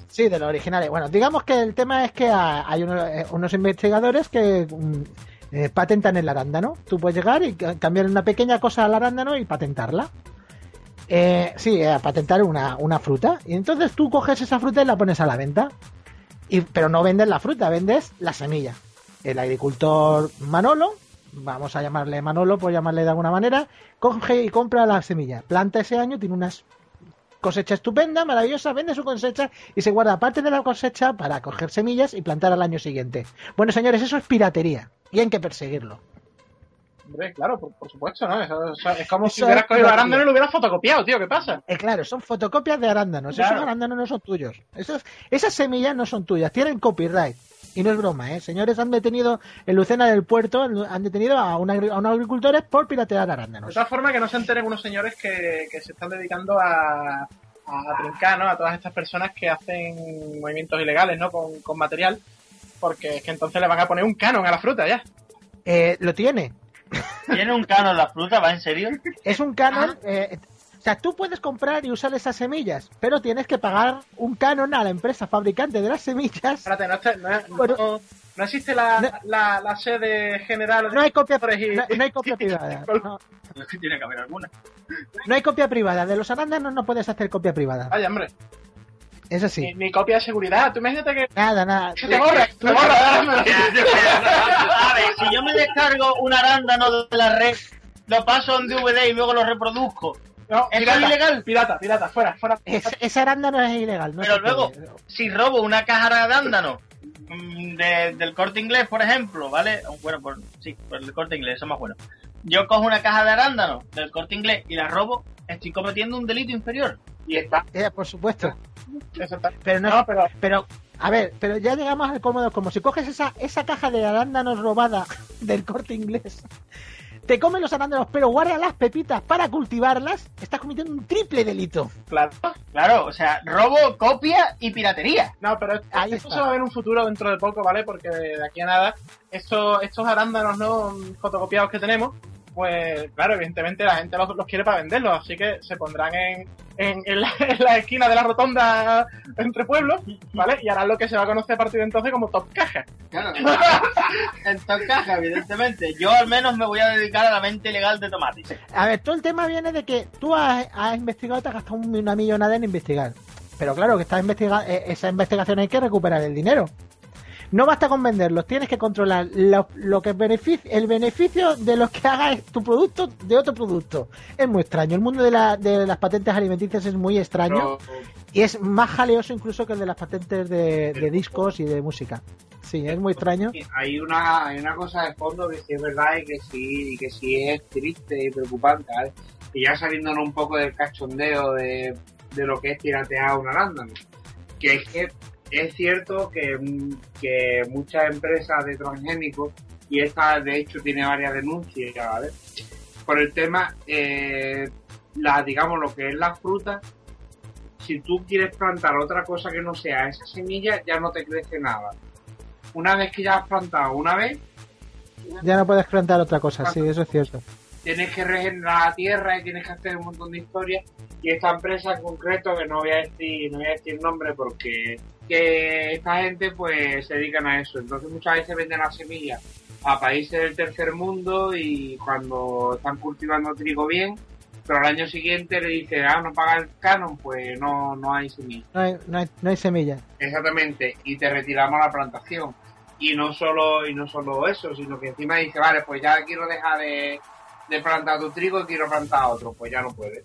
Sí, de los originales. Bueno, digamos que el tema es que hay unos, eh, unos investigadores que mm, eh, patentan el arándano. Tú puedes llegar y cambiar una pequeña cosa al arándano y patentarla. Eh, sí, a patentar una, una, fruta. Y entonces tú coges esa fruta y la pones a la venta. Y, pero no vendes la fruta, vendes la semilla. El agricultor Manolo, vamos a llamarle Manolo por llamarle de alguna manera, coge y compra la semilla. Planta ese año, tiene unas cosecha estupenda, maravillosa, vende su cosecha y se guarda parte de la cosecha para coger semillas y plantar al año siguiente. Bueno, señores, eso es piratería y hay que perseguirlo. Hombre, claro, por, por supuesto, ¿no? Eso, eso, es como si hubieras cogido arándano y lo hubieras fotocopiado, tío, ¿qué pasa? Eh, claro, son fotocopias de arándanos. Claro. Esos arándanos no son tuyos. Esos, esas semillas no son tuyas, tienen copyright. Y no es broma, ¿eh? Señores, han detenido en Lucena del Puerto, han detenido a, una, a unos agricultores por piratear arándanos. De todas formas, que no se enteren unos señores que, que se están dedicando a, a trincar, ¿no? A todas estas personas que hacen movimientos ilegales, ¿no? Con, con material, porque es que entonces le van a poner un canon a la fruta ya. Eh, lo tiene. ¿Tiene un canon la fruta? ¿Va en serio? Es un canon. Eh, o sea, tú puedes comprar y usar esas semillas, pero tienes que pagar un canon a la empresa fabricante de las semillas. Espérate, no, no, bueno, no, no existe la, no, la, la, sede general. No hay copia, y... no, no, hay copia <laughs> privada. No. Tiene que haber alguna. No hay copia privada. De los arándanos no puedes hacer copia privada. Vaya, hombre. Es así. Ni, ni, copia de seguridad. Tú imagínate que. Nada, nada. Se te borra, te borra. <laughs> A ver, si yo me descargo un arándano de la red, lo paso en DVD y luego lo reproduzco. No, ¿Es pirata, ilegal? Pirata, pirata, fuera, fuera. Es, ese arándano es ilegal. No Pero luego, puede. si robo una caja de arándano de, del corte inglés, por ejemplo, ¿vale? Bueno, por, sí, por el corte inglés, eso es más bueno. Yo cojo una caja de arándano del corte inglés y la robo, estoy cometiendo un delito inferior. Y está. Eh, por supuesto. Pero no, no pero... pero a ver, pero ya llegamos al cómodo, como si coges esa, esa caja de arándanos robada <laughs> del corte inglés, te comen los arándanos, pero guardas las pepitas para cultivarlas, estás cometiendo un triple delito. Claro, claro, o sea, robo, copia y piratería. No, pero Ahí esto está. se va a ver en un futuro dentro de poco, ¿vale? Porque de aquí a nada, estos, estos arándanos no fotocopiados que tenemos, pues claro, evidentemente la gente los, los quiere para venderlos, así que se pondrán en, en, en, la, <laughs> en, la, esquina de la rotonda entre pueblos, ¿vale? Y harán lo que se va a conocer a partir de entonces como Top Caja. Claro, <laughs> en Top Caja, evidentemente. Yo al menos me voy a dedicar a la mente legal de tomate. A ver, todo el tema viene de que tú has, has investigado, te has gastado una millonada en investigar. Pero claro, que esta investiga esa investigación hay que recuperar el dinero. No basta con venderlos, tienes que controlar lo, lo que beneficia, el beneficio de los que haga tu producto de otro producto. Es muy extraño. El mundo de, la, de las patentes alimenticias es muy extraño no. y es más jaleoso incluso que el de las patentes de, de discos y de música. Sí, es muy extraño. Hay una, hay una cosa de fondo que sí es verdad y que sí, y que sí es triste y preocupante, ¿vale? Y ya saliéndonos un poco del cachondeo de, de lo que es piratear un arándano. Que es que es cierto que, que muchas empresas de transgénicos, y esta de hecho tiene varias denuncias, ¿vale? Por el tema, eh, la, digamos, lo que es la fruta, si tú quieres plantar otra cosa que no sea esa semilla, ya no te crece nada. Una vez que ya has plantado una vez, ya no puedes plantar otra cosa, sí, eso es cierto. Tienes que regenerar la tierra y tienes que hacer un montón de historias. Y esta empresa en concreto, que no voy a decir, no voy a decir nombre porque que esta gente pues se dedican a eso. Entonces muchas veces venden las semillas a países del tercer mundo y cuando están cultivando trigo bien, pero al año siguiente le dice, ah, no paga el canon, pues no, no hay semilla. No hay, no hay, no hay semilla. Exactamente, y te retiramos la plantación. Y no solo, y no solo eso, sino que encima dice, vale, pues ya quiero dejar de, de plantar tu trigo y quiero plantar otro, pues ya no puedes.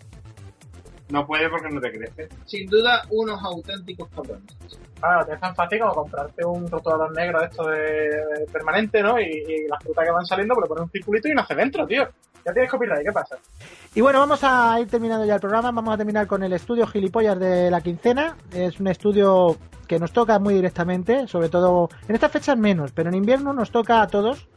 No puede porque no te crece. Sin duda, unos auténticos cabrones. Claro, es tan fácil como comprarte un rotulador negro de esto de, permanente, ¿no? Y, y, las frutas que van saliendo, pues le pones un circulito y nace dentro, tío. Ya tienes copyright, ¿qué pasa? Y bueno, vamos a ir terminando ya el programa. Vamos a terminar con el estudio Gilipollas de la quincena. Es un estudio que nos toca muy directamente, sobre todo en estas fechas menos, pero en invierno nos toca a todos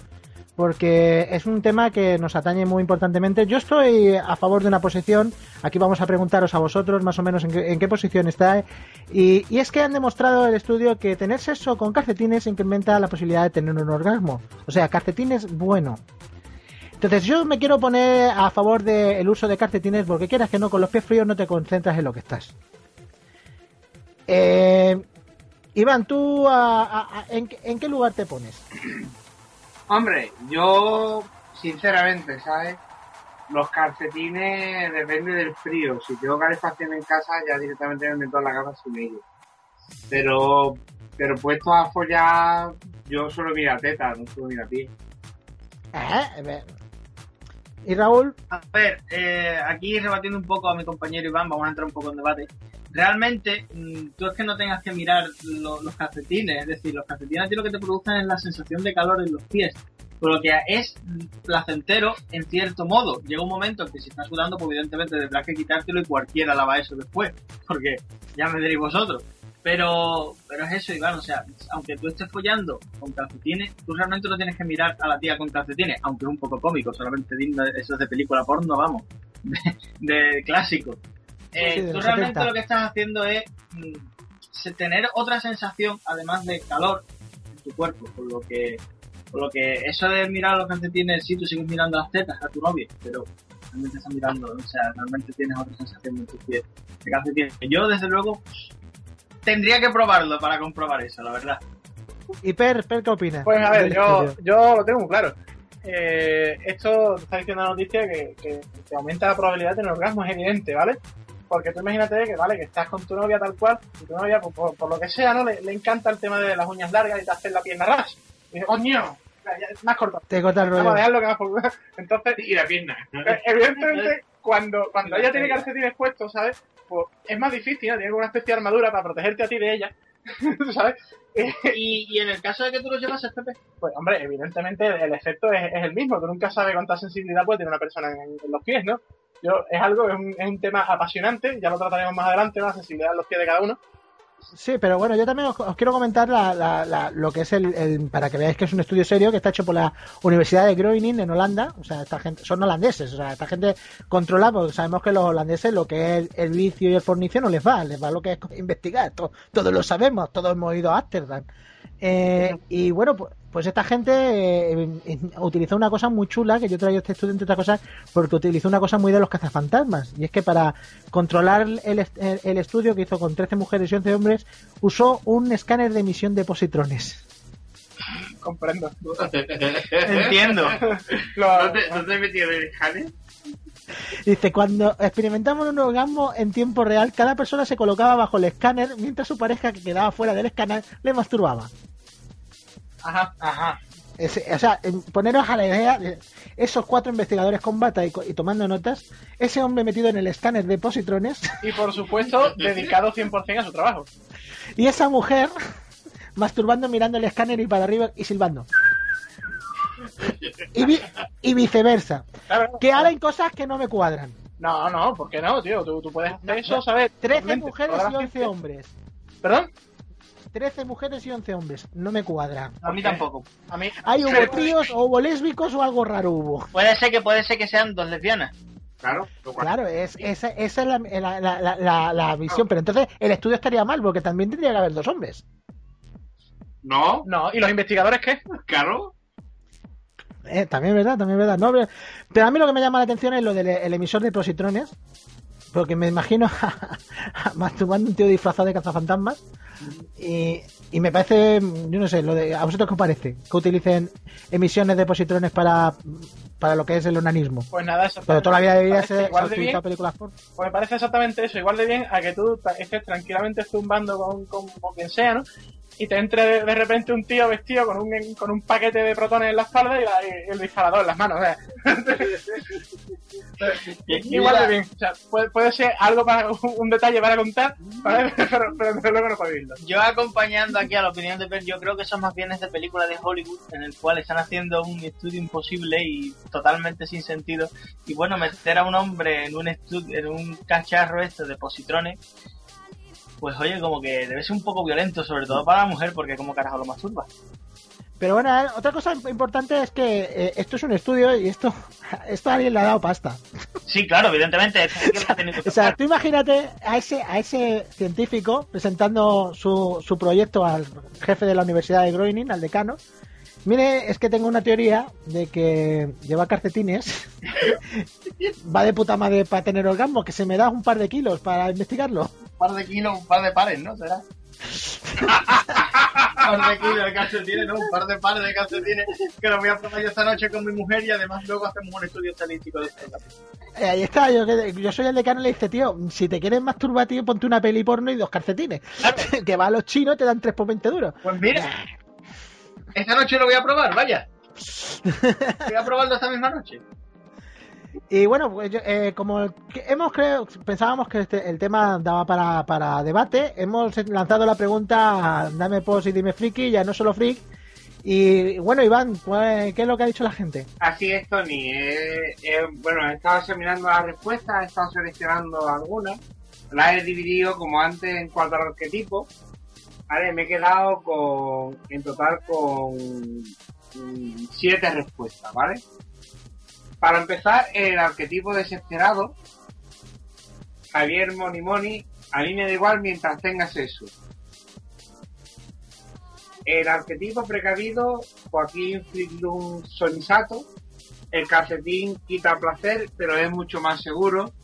porque es un tema que nos atañe muy importantemente. Yo estoy a favor de una posición, aquí vamos a preguntaros a vosotros más o menos en qué, posición está, y, y, es que han demostrado el estudio que tener sexo con calcetines incrementa la posibilidad de tener un orgasmo. O sea, calcetines bueno. Entonces yo me quiero poner a favor del uso de calcetines porque quieras que no, con los pies fríos no te concentras en lo que estás. Eh, Iván, ¿tú en, qué lugar te pones? Hombre, yo sinceramente, ¿sabes? Los calcetines depende del frío. Si tengo calefacción en casa, ya directamente me meto en la cama sin ellos. Pero, pero puesto a follar, yo solo mira teta, no solo mira pie. Eh, ¿Y Raúl? A ver, eh, aquí rebatiendo un poco a mi compañero Iván, vamos a entrar un poco en debate. Realmente, mm, tú es que no tengas que mirar los calcetines, es decir, los calcetines lo que te producen es la sensación de calor en los pies. Por lo que es placentero en cierto modo. Llega un momento en que si estás sudando, pues evidentemente tendrás que quitártelo y cualquiera lava eso después. <laughs> Porque ya me diréis vosotros. Pero, pero es eso, Iván, o sea, aunque tú estés follando con calcetines, tú realmente no tienes que mirar a la tía con calcetines, aunque es un poco cómico, solamente digno eso es de película porno, vamos, <laughs> de, clásico. Eh, tú realmente lo que estás haciendo es mm, tener otra sensación, además de calor, en tu cuerpo, por lo que, por lo que eso de mirar los calcetines, sí, tú sigues mirando las tetas a tu novia, pero realmente estás mirando, o sea, realmente tienes otra sensación en tus pies de calcetines. Yo, desde luego, tendría que probarlo para comprobar eso, la verdad. ¿Y Per, per qué opinas? Pues a ver, yo, yo lo tengo muy claro. Eh, esto está diciendo la noticia que, que, aumenta la probabilidad de tener orgasmo, es evidente, ¿vale? Porque tú imagínate que, vale, que estás con tu novia tal cual, y tu novia, pues, por, lo que sea, ¿no? Le, encanta el tema de las uñas largas y te hace la pierna ras. Y dice, coño, más corto. Te corta el rollo. <laughs> Entonces, y la pierna. Eh, evidentemente, cuando, cuando ella tiene calcetines puestos, ¿sabes? Pues es más difícil, ¿no? Tiene una especie de armadura para protegerte a ti de ella. <laughs> ¿Sabes? ¿Y, y en el caso de que tú lo llevas, Pepe? Pues, hombre, evidentemente el efecto es, es, el mismo. Tú nunca sabes cuánta sensibilidad puede tener una persona en, los pies, ¿no? Yo, es algo, es un, es un, tema apasionante. Ya lo trataremos más adelante, la sensibilidad en los pies de cada uno. Sí, pero bueno, yo también os, quiero comentar lo que es el, para que veáis que es un estudio serio que está hecho por la Universidad de Groningen en Holanda. O sea, esta gente son holandeses, o sea, esta gente controla, porque sabemos que los holandeses lo que es el, vicio y el fornicio no les va, les va lo que es investigar. todos lo sabemos, todos hemos ido a Amsterdam. Eh, y bueno, pues, pues esta gente eh, utilizó una cosa muy chula, que yo traigo este estudio entre otras cosas, porque utilizó una cosa muy de los cazafantasmas. Y es que para controlar el, el, estudio que hizo con 13 mujeres y 11 hombres, usó un escáner de emisión de positrones. Comprendo. Entiendo. <laughs> ¿No te, ¿No te metido en el escáner? Dice, cuando experimentamos un orgasmo en tiempo real, cada persona se colocaba bajo el escáner mientras su pareja que quedaba fuera del escáner le masturbaba. Ajá, ajá. o sea, poneros a la idea de esos cuatro investigadores con bata y, tomando notas, ese hombre metido en el escáner de positrones. Y por supuesto, <laughs> dedicado 100% a su trabajo. Y esa mujer <laughs> masturbando, mirando el escáner y para arriba y silbando. Y, viceversa. que ahora hay cosas que no me cuadran. No, no, ¿por qué no, tío? Tú, puedes hacer eso, ¿sabes? 13 mujeres y 11 hombres. ¿Perdón? 13 mujeres y 11 hombres. No me cuadra. A mí tampoco. A mí... Hay hubo tríos o hubo lésbicos o algo raro hubo. Puede ser que puede ser que sean dos lesbianas. Claro, claro es, esa, esa es la, la, la, la visión. Pero entonces el estudio estaría mal porque también tendría que haber dos hombres. No. No, ¿y los investigadores qué? Claro. Eh, también es verdad, también es verdad. No, pero a mí lo que me llama la atención es lo del emisor de positrones. Porque me imagino <laughs> masturbando un tío disfrazado de cazafantasmas. Y, y me parece, yo no sé, lo de, ¿a vosotros qué os parece? Que utilicen emisiones de positrones para, para lo que es el onanismo. Pues nada, eso. Pero toda la vida debería ser igual de bien, películas Pues me parece exactamente eso, igual de bien a que tú estés tranquilamente zumbando con, con, con quien sea, ¿no? y te entre de, repente un tío vestido con un, con un paquete de protones en la espalda y, el disparador en las manos. <laughs> <laughs> Igual de bien. O sea, puede, puede ser algo para <laughs> un detalle para contar, ¿vale? <laughs> pero, pero, pero luego no para vivirlo. Yo acompañando aquí a la opinión de Per, yo creo que eso más bien es de película de Hollywood, en el cual están haciendo un estudio imposible y totalmente sin sentido. Y bueno, meter a un hombre en un estudio, en un cacharro este de positrones, pues oye, como que debe ser un poco violento, sobre todo para la mujer, porque como carajo lo masturba. Pero bueno, otra cosa importante es que eh, esto es un estudio y esto, <laughs> esto a alguien le ha dado pasta. Sí, claro, evidentemente. <laughs> o sea, tú imagínate a ese, a ese científico presentando su, su proyecto al jefe de la Universidad de Groening, al decano. Mire, es que tengo una teoría de que lleva calcetines, <laughs> va de puta madre para tener orgasmo, que se me da un par de kilos para investigarlo. Un par de kilos, un par de pares, ¿no? ¿Será? Par de kilos de calcetines, ¿no? Un par de pares de calcetines que lo voy a probar yo esta noche con mi mujer y además luego hacemos un estudio estadístico de esto. Eh, ahí está, yo, yo soy el decano y le dice, tío, si te quieres masturbar, tío, ponte una peli porno y dos calcetines. <laughs> que va a los chinos te dan 3 por 20 duros. Pues mira, esta noche lo voy a probar, vaya. <laughs> Voy a probarlo esta misma noche. Y bueno, pues eh, como hemos creo, pensábamos que este, el tema daba para, para debate, hemos lanzado la pregunta dame pos y dime friki, ya no solo freak. Y bueno, Iván, ¿qué es lo que ha dicho la gente? Así es, Tony. Eh, eh, bueno, he estado examinando las respuestas, he estado seleccionando algunas. Las he dividido como antes en cuatro arquetipos. Vale, me he quedado con, en total con mm, siete respuestas, ¿vale? Para empezar, el arquetipo desesperado, Javier Moni Moni, a mí me da igual mientras tengas eso. El arquetipo precavido, Joaquín Friedlund Sonisato, el calcetín quita placer, pero es mucho más seguro.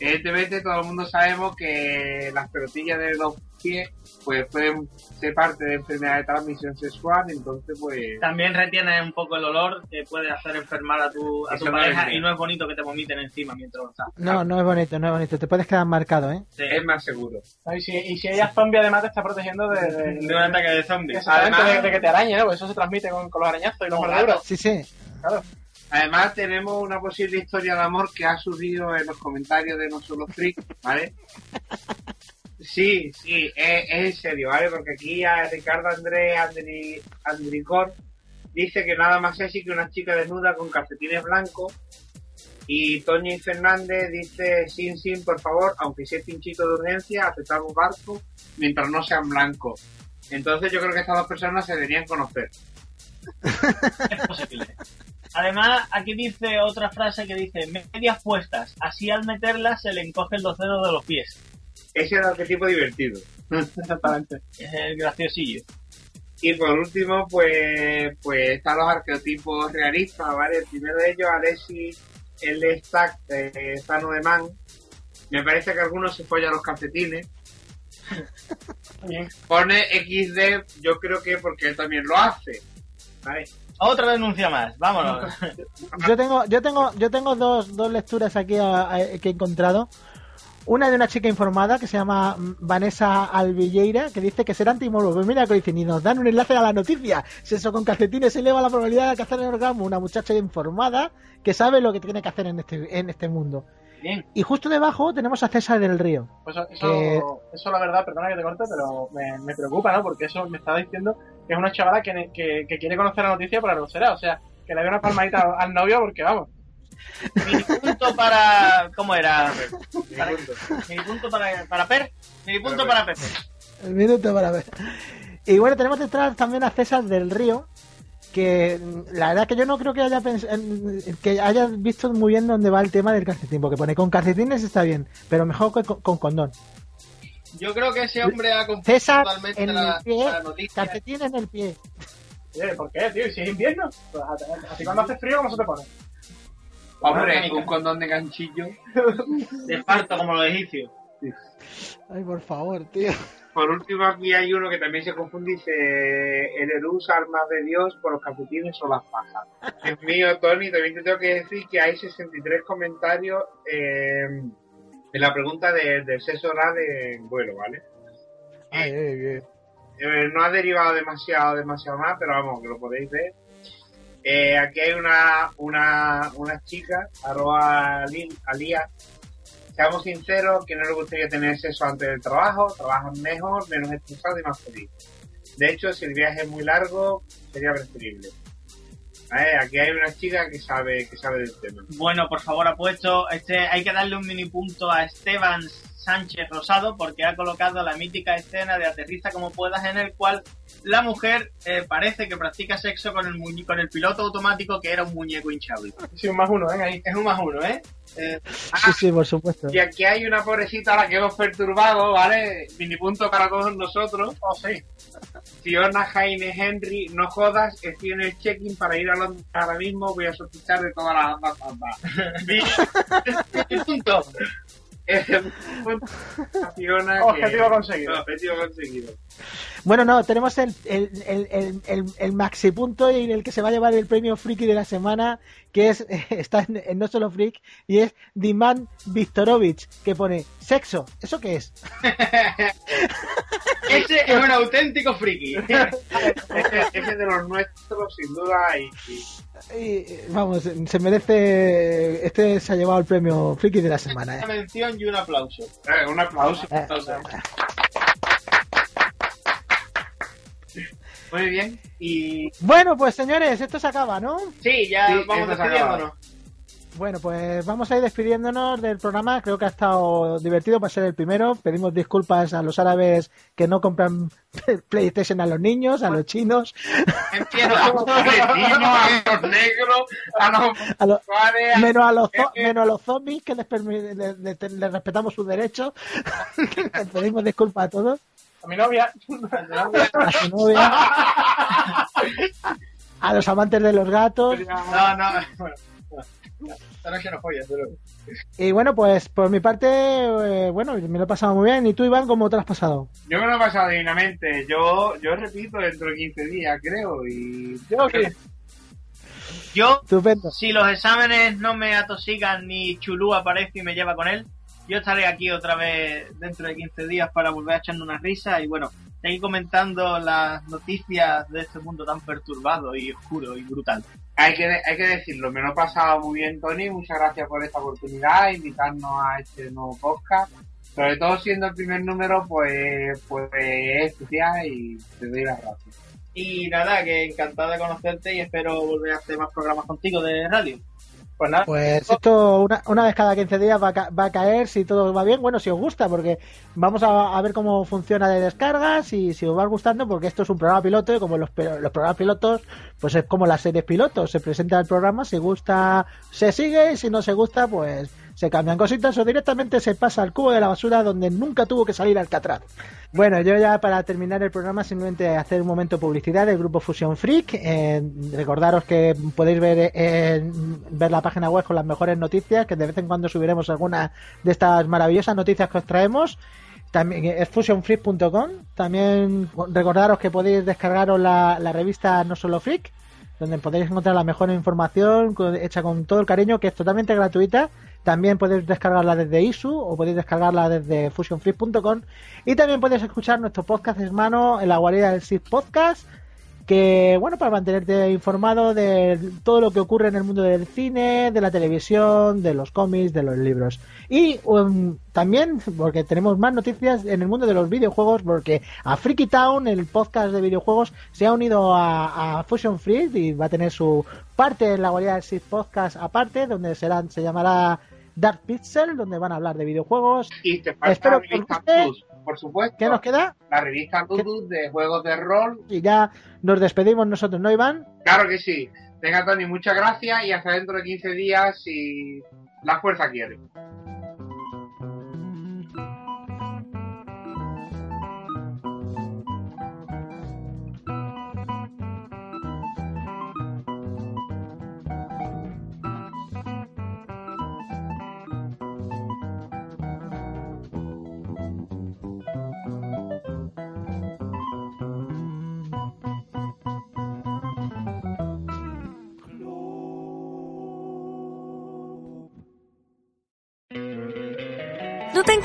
Evidentemente todo el mundo sabemos que las pelotillas de los pies pues pueden ser parte de enfermedad de transmisión sexual, entonces pues... También retiene un poco el olor que puede hacer enfermar a tu, a tu pareja y no es bonito que te vomiten encima mientras estás. No, no es bonito, no es bonito, te puedes quedar marcado, ¿eh? Sí. Es más seguro. Y si, y si ella zombie además te está protegiendo de, de, <laughs> de un ataque de zombies. Además de, de, que te arañe, ¿no? Porque eso se transmite con, con los arañazos y los mordeduras. Sí, sí. Claro. Además tenemos una posible historia de amor que ha surgido en los comentarios de No Solo Freak, ¿vale? Sí, sí, es, es, en serio, ¿vale? Porque aquí a Ricardo Andrés Andri, Andricor dice que nada más sexy que una chica desnuda con calcetines blancos. Y Toño Fernández dice, sin, sin, por favor, aunque sea pinchito de urgencia, aceptamos barco mientras no sean blancos. Entonces yo creo que estas dos personas se deberían conocer. <laughs> Es posible. Además, aquí dice otra frase que dice, medias puestas, así al meterlas se le encogen los dedos de los pies. Ese es el arquetipo divertido. <laughs> Exactamente. Es el graciosillo. Y por último, pues, pues están los arquetipos realistas, ¿vale? El primero de ellos, Alexis L. Stack, eh, Zano de Man. Me parece que algunos se follan los calcetines. Pone XD, yo creo que porque él también lo hace. ¿vale? Otra denuncia más, vámonos. <laughs> Yo tengo, yo tengo, yo tengo dos, dos lecturas aquí a, a, que he encontrado. Una de una chica informada que se llama Vanessa Albilleira, que dice que será antimorbo. Pues mira, que y nos dan un enlace a la noticia. Si eso con calcetines eleva la probabilidad de alcanzar el orgasmo. Una muchacha informada que sabe lo que tiene que hacer en este, en este mundo. Bien. Y justo debajo tenemos a César del Río. Pues eso, eso, que... eso, la verdad, perdona que te corte, pero me, me, preocupa, ¿no? Porque eso me está diciendo que es una chavala que, que, que quiere conocer la noticia por la grosera. O sea, que le dé una palmadita al novio porque, vamos. Mi punto para. ¿Cómo era? Para, mi punto para, para Per. Mi punto para Per. El minuto para Per. Y bueno, tenemos detrás también a César del Río, que la verdad que yo no creo que haya que haya visto muy bien dónde va el tema del calcetín, porque pone con calcetines está bien, pero mejor que con, con condón. Yo creo que ese hombre ha confundido César totalmente en la, el pie, la noticia. calcetín en el pie. ¿Por qué, tío? ¿Y si es invierno? Pues a, a ti cuando hace frío, ¿cómo se te pone? Hombre, un condón de ganchillo. <laughs> De esparto, como los egipcios. Ay, por favor, tío. Por último, aquí hay uno que también se confunde dice: El Erus, armas de Dios, por los calcetines o las pajas. Dios mío, Tony, también te tengo que decir que hay 63 comentarios eh, en la pregunta de, del sexo oral en vuelo, ¿vale? Ay, ay, ay. Eh, no ha derivado demasiado, demasiado más, pero vamos, que lo podéis ver. Eh, aquí hay una, una, una chica, arroba Alía. Seamos sinceros, que no le gustaría tener sexo antes del trabajo, trabajan mejor, menos estresado y más feliz. De hecho, si el viaje es muy largo, sería preferible. Aquí hay una chica que sabe, que sabe del tema. Bueno, por favor, apuesto, este, hay que darle un mini punto a Esteban Sánchez Rosado porque ha colocado la mítica escena de aterriza como puedas en el cual la mujer eh, parece que practica sexo con el con el piloto automático que era un muñeco hinchable. Sí, un más uno, ¿eh? Ahí. Es un más uno, ¿eh? eh sí, sí, por supuesto. Y aquí hay una pobrecita a la que hemos perturbado, ¿vale? Mini punto para todos nosotros. Oh, sí. Fiona Jaime Henry, no jodas, estoy en el check-in para ir a Londres ahora mismo, voy a sospechar de todas las bandas. <laughs> punto. <laughs> <laughs> Objetivo conseguido. Objetivo conseguido. Bueno, no, tenemos el, el, el, el, el maxi punto y el que se va a llevar el premio Friki de la semana, que es <laughs> está en, No Solo Freak, y es Diman Viktorovich, que pone sexo. ¿Eso qué es? <laughs> ese es un auténtico friki. <laughs> ese, es de los nuestros, sin duda, y, vamos, se merece. Este se ha llevado el premio Friki de la semana. Una ¿eh? mención y un aplauso. Eh, un aplauso. Eh, muy bien. Y... Bueno, pues señores, esto se acaba, ¿no? Sí, ya vamos despidiéndonos. Bueno, pues vamos a ir despidiéndonos del programa. Creo que ha estado divertido para ser el primero. Pedimos disculpas a los árabes que no compran PlayStation a los niños, a los chinos. a los a los negros, a los, menos, a los menos a los zombies que les, les respetamos sus derechos. pedimos disculpas a todos. A mi novia. A su novia. A los amantes de los gatos. No, no. Bueno, Y bueno, pues por mi parte, eh, bueno, me lo he pasado muy bien. ¿Y tú, Iván, cómo te lo has pasado? Yo me lo he pasado divinamente. Yo, yo repito dentro de 15 días, creo. Y yo que... Yo, si los exámenes no me atosigan ni Chulú aparece y me lleva con él, yo estaré aquí otra vez dentro de 15 días para volver a echarme una risa y bueno, seguir comentando las noticias de este mundo tan perturbado y oscuro y brutal. Hay que, hay que decirlo, me lo he pasado muy bien, Tony. Muchas gracias por esta oportunidad, invitarnos a este nuevo podcast. Sobre todo siendo el primer número, pues, pues es especial y te doy las gracias. Y nada, que encantado de conocerte y espero volver a hacer más programas contigo de radio. Pues nada. Pues esto una, una vez cada 15 días va a, va a, caer si todo va bien. Bueno, si os gusta, porque vamos a, ver cómo funciona de descargas y si os va gustando, porque esto es un programa piloto y como los, los programas pilotos, pues es como las series pilotos. Se presenta el programa, si gusta, se sigue y si no se gusta, pues se cambian cositas o directamente se pasa al cubo de la basura donde nunca tuvo que salir Alcatraz. Bueno, yo ya para terminar el programa simplemente hacer un momento de publicidad del grupo Fusion Freak. Eh, recordaros que podéis ver, eh, ver la página web con las mejores noticias, que de vez en cuando subiremos alguna de estas maravillosas noticias que os traemos. También es fusionfreak.com. También recordaros que podéis descargaros la, la revista No Solo Freak, donde podéis encontrar la mejor información hecha con todo el cariño, que es totalmente gratuita también podéis descargarla desde ISU o podéis descargarla desde fusionfree.com y también podéis escuchar nuestro podcast hermano en la guarida del SID Podcast que bueno para mantenerte informado de todo lo que ocurre en el mundo del cine, de la televisión, de los cómics, de los libros. Y um, también porque tenemos más noticias en el mundo de los videojuegos porque a Freaky Town el podcast de videojuegos se ha unido a, Fusion Free y va a tener su parte en la guarida del SID Podcast aparte donde serán se llamará Dark Pixel, donde van a hablar de videojuegos. Y te Espero la revista Plus, por supuesto. ¿Qué nos queda? La revista Plus de juegos de rol. Y ya nos despedimos nosotros, ¿no, Iván? Claro que sí. Venga, Tony, muchas gracias y hasta dentro de 15 días si la fuerza quiere.